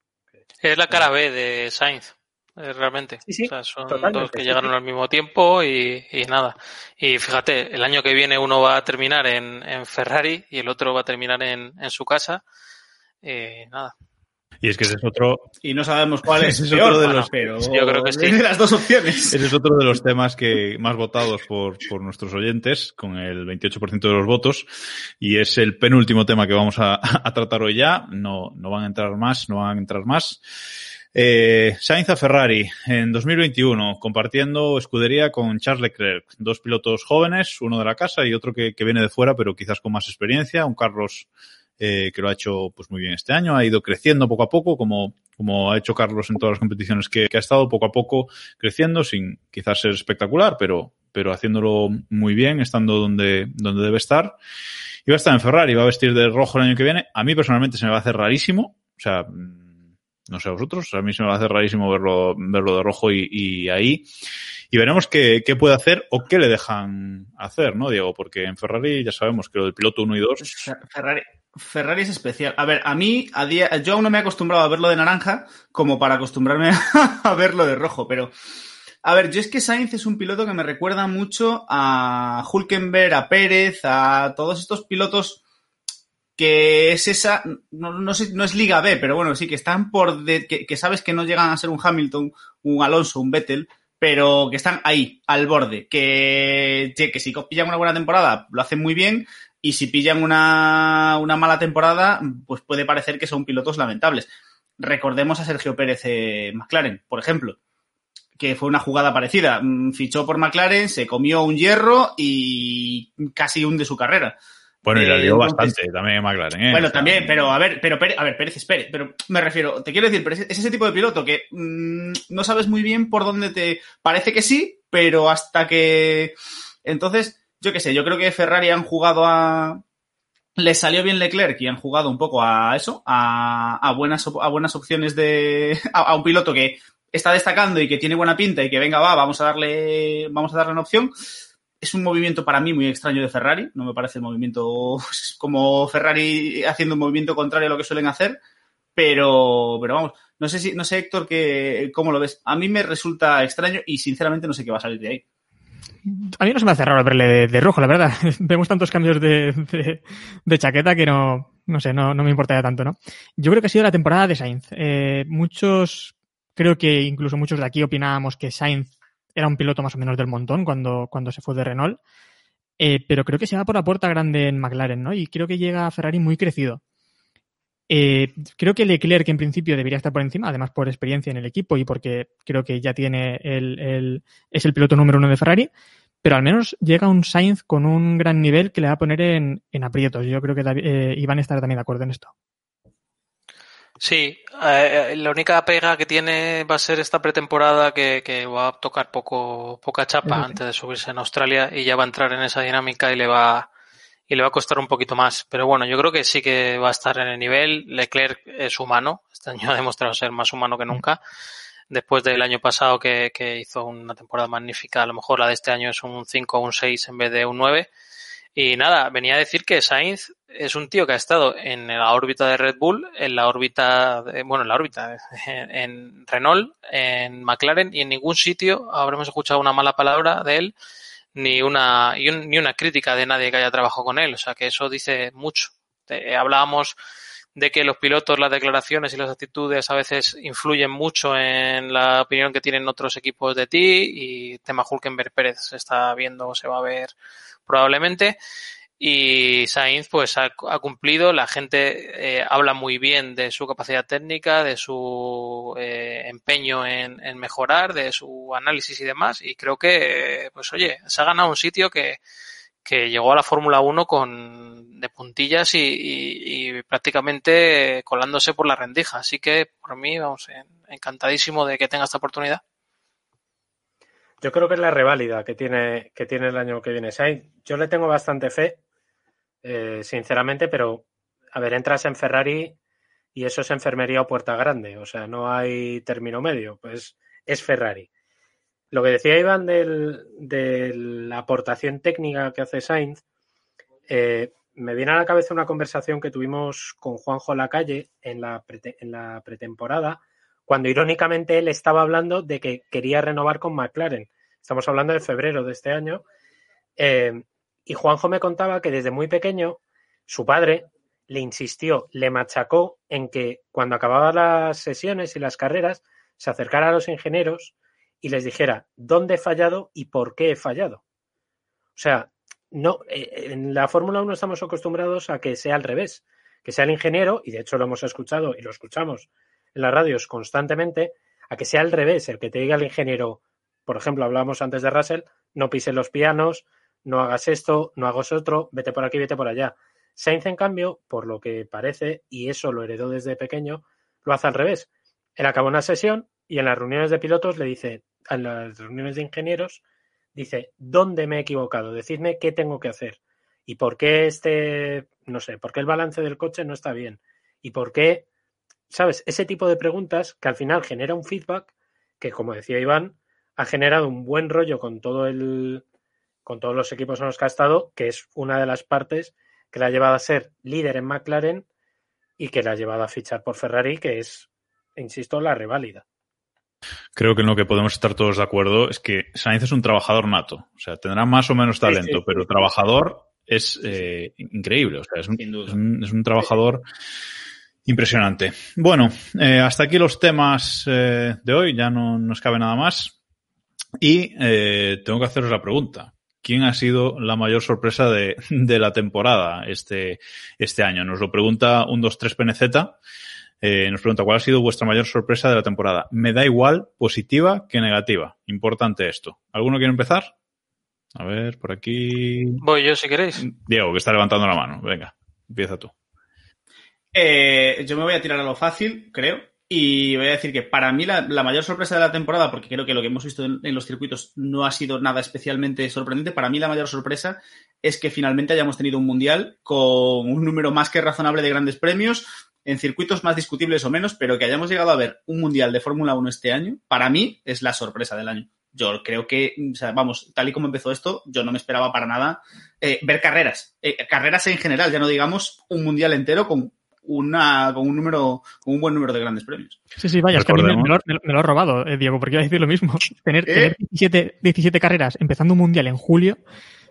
Es la cara B de Sainz, realmente. Sí, sí, o sea, son totalmente, dos que sí, llegaron sí. al mismo tiempo y, y nada. Y fíjate, el año que viene uno va a terminar en, en Ferrari y el otro va a terminar en, en su casa. Y nada. Y es que ese es otro, Y no sabemos cuál es, Ese es peor, otro de bueno, los- pero yo creo que sí. de las dos opciones. ese es otro de los temas que más votados por, por nuestros oyentes, con el 28% de los votos. Y es el penúltimo tema que vamos a, a tratar hoy ya. No, no van a entrar más, no van a entrar más. Eh, Sainz Ferrari en 2021, compartiendo escudería con Charles Leclerc. Dos pilotos jóvenes, uno de la casa y otro que, que viene de fuera, pero quizás con más experiencia. Un Carlos eh, que lo ha hecho pues muy bien este año, ha ido creciendo poco a poco, como, como ha hecho Carlos en todas las competiciones que, que ha estado, poco a poco creciendo, sin quizás ser espectacular, pero, pero haciéndolo muy bien, estando donde, donde debe estar. Y va a estar en Ferrari, va a vestir de rojo el año que viene. A mí personalmente se me va a hacer rarísimo. O sea, no sé a vosotros, a mí se me va a hacer rarísimo verlo, verlo de rojo y, ahí. Y veremos qué, qué, puede hacer o qué le dejan hacer, ¿no, Diego? Porque en Ferrari ya sabemos que lo del piloto 1 y 2. Ferrari, Ferrari es especial. A ver, a mí, a día, yo aún no me he acostumbrado a verlo de naranja como para acostumbrarme a verlo de rojo, pero a ver, yo es que Sainz es un piloto que me recuerda mucho a Hulkenberg, a Pérez, a todos estos pilotos que es esa, no, no, sé, no es Liga B, pero bueno, sí, que están por, que, sabes que no llegan a ser un Hamilton, un Alonso, un Vettel, pero que están ahí, al borde, que, que si pillan una buena temporada lo hacen muy bien y si pillan una, una mala temporada, pues puede parecer que son pilotos lamentables. Recordemos a Sergio Pérez McLaren, por ejemplo que fue una jugada parecida. Mm, fichó por McLaren, se comió un hierro y casi hunde su carrera. Bueno, y la dio bastante también en McLaren. ¿eh? Bueno, también, pero a ver, pero a ver, Pérez, espere, pero me refiero, te quiero decir, pero es ese tipo de piloto que mmm, no sabes muy bien por dónde te. Parece que sí, pero hasta que. Entonces, yo qué sé, yo creo que Ferrari han jugado a. Le salió bien Leclerc y han jugado un poco a eso, a, a buenas, a buenas opciones de. A, a un piloto que está destacando y que tiene buena pinta y que venga, va, vamos a darle, vamos a darle una opción. Es un movimiento para mí muy extraño de Ferrari. No me parece el movimiento como Ferrari haciendo un movimiento contrario a lo que suelen hacer. Pero, pero vamos, no sé si, no sé, Héctor, que, cómo lo ves. A mí me resulta extraño y sinceramente no sé qué va a salir de ahí. A mí no se me hace raro verle de, rojo, la verdad. Vemos tantos cambios de, de, chaqueta que no, no sé, no, no me importa ya tanto, ¿no? Yo creo que ha sido la temporada de Sainz. Eh, muchos Creo que incluso muchos de aquí opinábamos que Sainz era un piloto más o menos del montón cuando, cuando se fue de Renault. Eh, pero creo que se va por la puerta grande en McLaren, ¿no? Y creo que llega a Ferrari muy crecido. Eh, creo que Leclerc en principio debería estar por encima, además por experiencia en el equipo y porque creo que ya tiene el, el, es el piloto número uno de Ferrari, pero al menos llega un Sainz con un gran nivel que le va a poner en, en aprietos. Yo creo que eh, Iván estará también de acuerdo en esto. Sí, eh, la única pega que tiene va a ser esta pretemporada que, que va a tocar poco, poca chapa sí. antes de subirse en Australia y ya va a entrar en esa dinámica y le va y le va a costar un poquito más. Pero bueno, yo creo que sí que va a estar en el nivel. Leclerc es humano, este año ha demostrado ser más humano que nunca. Después del año pasado que, que hizo una temporada magnífica, a lo mejor la de este año es un 5 o un 6 en vez de un 9 y nada, venía a decir que Sainz es un tío que ha estado en la órbita de Red Bull, en la órbita, de, bueno, en la órbita, en, en, Renault, en McLaren y en ningún sitio habremos escuchado una mala palabra de él, ni una, ni una crítica de nadie que haya trabajado con él. O sea que eso dice mucho. Eh, hablábamos de que los pilotos, las declaraciones y las actitudes a veces influyen mucho en la opinión que tienen otros equipos de ti y tema Hulkenberg Pérez se está viendo, se va a ver probablemente. Y Sainz pues ha, cumplido, la gente eh, habla muy bien de su capacidad técnica, de su eh, empeño en, en, mejorar, de su análisis y demás, y creo que, pues oye, se ha ganado un sitio que, que llegó a la Fórmula 1 con de puntillas y, y, y, prácticamente colándose por la rendija. Así que por mí, vamos, encantadísimo de que tenga esta oportunidad. Yo creo que es la reválida que tiene, que tiene el año que viene Sainz. Yo le tengo bastante fe, eh, sinceramente, pero a ver, entras en Ferrari y eso es enfermería o puerta grande, o sea, no hay término medio, pues es Ferrari. Lo que decía Iván de la aportación técnica que hace Sainz, eh, me viene a la cabeza una conversación que tuvimos con Juanjo Lacalle en la, pre, en la pretemporada, cuando irónicamente él estaba hablando de que quería renovar con McLaren. Estamos hablando de febrero de este año. Eh, y Juanjo me contaba que desde muy pequeño su padre le insistió, le machacó en que cuando acababa las sesiones y las carreras se acercara a los ingenieros y les dijera dónde he fallado y por qué he fallado. O sea, no, eh, en la Fórmula 1 estamos acostumbrados a que sea al revés, que sea el ingeniero, y de hecho lo hemos escuchado y lo escuchamos en las radios constantemente, a que sea al revés, el que te diga el ingeniero, por ejemplo, hablábamos antes de Russell, no pises los pianos, no hagas esto, no hagas otro, vete por aquí, vete por allá. Sainz, en cambio, por lo que parece, y eso lo heredó desde pequeño, lo hace al revés. Él acaba una sesión y en las reuniones de pilotos le dice, en las reuniones de ingenieros, dice, ¿dónde me he equivocado? Decidme qué tengo que hacer. ¿Y por qué este, no sé, por qué el balance del coche no está bien? ¿Y por qué, sabes, ese tipo de preguntas que al final genera un feedback que, como decía Iván, ha generado un buen rollo con todo el, con todos los equipos en los que ha estado, que es una de las partes que le ha llevado a ser líder en McLaren y que le ha llevado a fichar por Ferrari, que es, insisto, la reválida. Creo que en lo que podemos estar todos de acuerdo es que Sainz es un trabajador nato. O sea, tendrá más o menos talento, sí, sí, pero trabajador es eh, increíble. O sea, es un, es un, es un trabajador impresionante. Bueno, eh, hasta aquí los temas eh, de hoy. Ya no nos cabe nada más. Y eh, tengo que haceros la pregunta. ¿Quién ha sido la mayor sorpresa de, de la temporada este, este año? Nos lo pregunta un 2-3 PNZ. Eh, nos pregunta cuál ha sido vuestra mayor sorpresa de la temporada. Me da igual positiva que negativa. Importante esto. ¿Alguno quiere empezar? A ver, por aquí. Voy yo si queréis. Diego, que está levantando la mano. Venga, empieza tú. Eh, yo me voy a tirar a lo fácil, creo. Y voy a decir que para mí la, mayor sorpresa de la temporada, porque creo que lo que hemos visto en, en, los circuitos no ha sido nada especialmente sorprendente, para mí la mayor sorpresa es que finalmente hayamos tenido un mundial con un número más que razonable de grandes premios, en circuitos más discutibles o menos, pero que hayamos llegado a ver un mundial de Fórmula 1 este año, para mí es la sorpresa del año. Yo creo que, o sea, vamos, tal y como empezó esto, yo no me esperaba para nada eh, ver carreras, eh, carreras en general, ya no digamos un mundial entero con una, con un número, con un buen número de grandes premios. Sí, sí, vaya, es que a mí me, me, lo, me, lo, ha robado, eh, Diego, porque iba a decir lo mismo. Tener, ¿Eh? tener 17, 17 carreras empezando un mundial en julio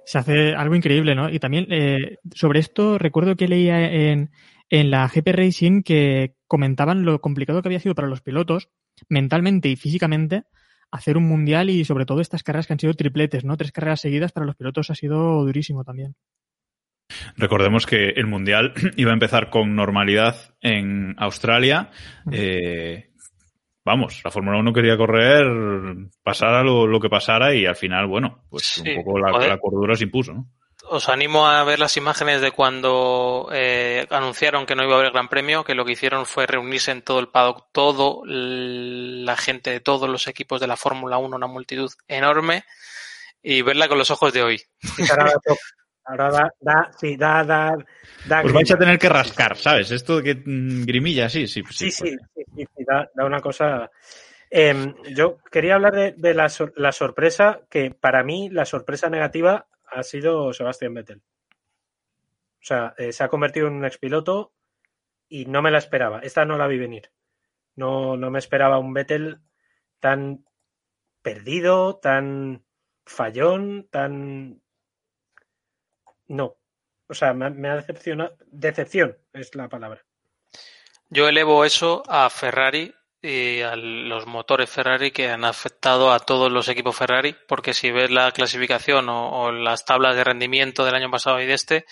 se hace algo increíble, ¿no? Y también eh, sobre esto recuerdo que leía en, en la GP Racing que comentaban lo complicado que había sido para los pilotos, mentalmente y físicamente, hacer un mundial y sobre todo estas carreras que han sido tripletes, ¿no? Tres carreras seguidas para los pilotos ha sido durísimo también. Recordemos que el Mundial iba a empezar con normalidad en Australia. Eh, vamos, la Fórmula 1 quería correr, pasara lo, lo, que pasara y al final, bueno, pues sí, un poco la, la, cordura se impuso, ¿no? Os animo a ver las imágenes de cuando eh, anunciaron que no iba a haber Gran Premio, que lo que hicieron fue reunirse en todo el paddock, todo la gente de todos los equipos de la Fórmula 1, una multitud enorme, y verla con los ojos de hoy. Ahora da, da, sí, da, da, da Pues vais a tener que rascar, ¿sabes? Esto que mm, grimilla, sí, sí. Sí, sí, sí, sí, sí, sí da, da, una cosa. Eh, yo quería hablar de, de la, la, sorpresa, que para mí la sorpresa negativa ha sido Sebastián Vettel. O sea, eh, se ha convertido en un expiloto y no me la esperaba. Esta no la vi venir. No, no me esperaba un Vettel tan perdido, tan fallón, tan no. O sea, me, me ha decepcionado. Decepción es la palabra. Yo elevo eso a Ferrari y a los motores Ferrari que han afectado a todos los equipos Ferrari, porque si ves la clasificación o, las tablas de rendimiento del año pasado y de este,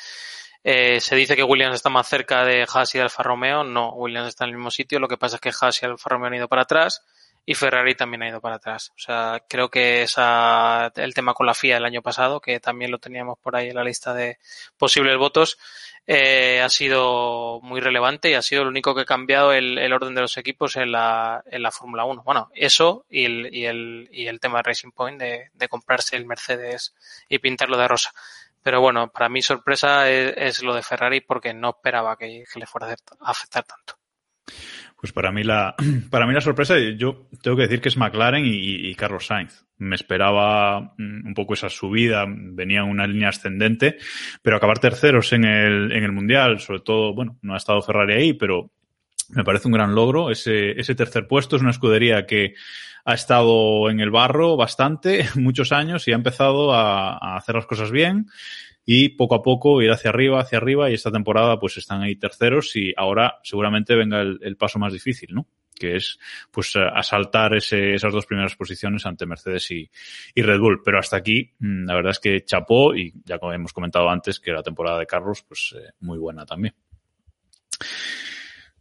eh, se dice que Williams está más cerca de Haas y Alfa Romeo. No, Williams está en el mismo sitio. Lo que pasa es que Haas y Alfa Romeo han ido para atrás y Ferrari también ha ido para atrás. O sea, creo que esa, el tema con la FIA el año pasado, que también lo teníamos por ahí en la lista de posibles votos, eh, ha sido muy relevante y ha sido el único que ha cambiado el, orden de los equipos en la, en la Fórmula 1. Bueno, eso y el, y el, y el tema de Racing Point de, de comprarse el Mercedes y pintarlo de rosa. Pero bueno, para mí sorpresa es, es lo de Ferrari porque no esperaba que, que le fuera a afectar tanto. Pues para mí la, para mí la sorpresa, yo tengo que decir que es McLaren y, y, Carlos Sainz. Me esperaba mm, un poco esa subida, venía una línea ascendente, pero acabar terceros en el, en el Mundial, sobre todo, bueno, no ha estado Ferrari ahí, pero me parece un gran logro. Ese, ese tercer puesto es una escudería que ha estado en el barro bastante, muchos años, y ha empezado a, a hacer las cosas bien y poco a poco ir hacia arriba, hacia arriba y esta temporada pues están ahí terceros y ahora seguramente venga el, paso más difícil, ¿no? que es pues asaltar esas dos primeras posiciones ante Mercedes y, y, Red Bull. Pero hasta aquí, mm, la verdad es que chapó y ya como hemos comentado antes que la temporada de Carlos, pues eh, muy buena también.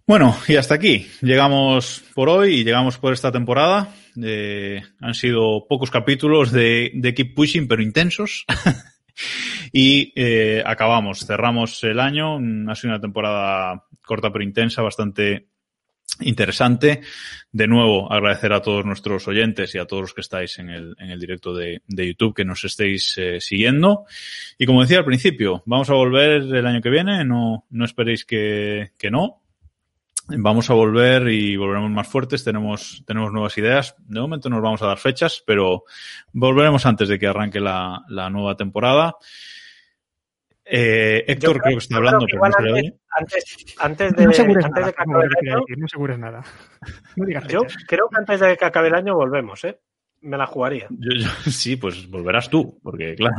Bueno, y hasta aquí. Llegamos por hoy y llegamos por esta temporada. Eh, han sido pocos capítulos de, de Keep Pushing, pero intensos. Y eh, acabamos, cerramos el año. Ha sido una temporada corta pero intensa, bastante interesante. De nuevo, agradecer a todos nuestros oyentes y a todos los que estáis en el, en el directo de, de YouTube que nos estéis eh, siguiendo. Y como decía al principio, vamos a volver el año que viene, no, no esperéis que, que no. Vamos a volver y volveremos más fuertes, tenemos, tenemos nuevas ideas. De momento nos vamos a dar fechas, pero volveremos antes de que arranque la, la nueva temporada. Eh, Héctor creo que está hablando, creo que pero no igual se le oye. antes, antes, antes de, No antes nada, de que acabe el año, decir, no asegures nada. No digas yo fechas. creo que antes de que acabe el año volvemos, ¿eh? Me la jugaría. Yo- yo- sí, pues volverás tú, porque claro.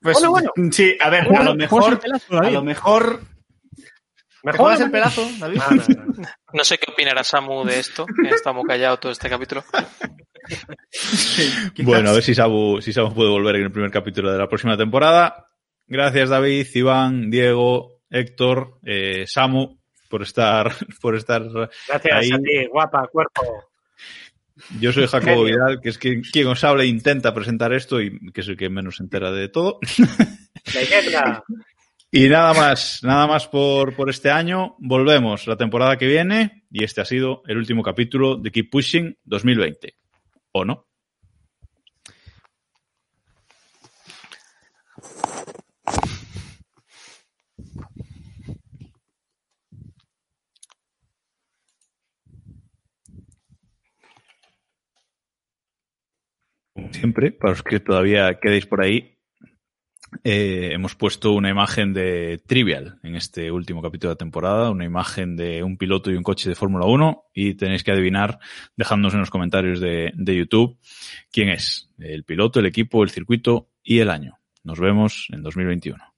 Pues, Bueno, bueno. Sí, a ver, a lo mejor, pelazo, a David. lo mejor, ¿te ¿Mejor juegas o el no? pelazo, David? No, no, no. No sé qué opinará Samu de esto, que estamos callados todo este capítulo. Sí. Bueno, a ver si Sabu, si Sabu puede volver en el primer capítulo de la próxima temporada. Gracias, David, Iván, Diego, Héctor, eh, Samu, por estar, por estar Gracias ahí. a ti, guapa, cuerpo. Yo soy Jacobo. Vidal, que es quien, quien os habla e intenta presentar esto y que es el que menos se entera de todo. Leyenda. Y nada más, nada más por, por este año. Volvemos la temporada que viene y este ha sido el último capítulo de Keep Pushing 2020. ¿O no? Siempre, para los que todavía quedéis por ahí, eh, hemos puesto una imagen de Trivial en este último capítulo de la temporada, una imagen de un piloto y un coche de Fórmula 1 y tenéis que adivinar, dejándonos en los comentarios de, de YouTube, quién es, el piloto, el equipo, el circuito y el año. Nos vemos en 2021.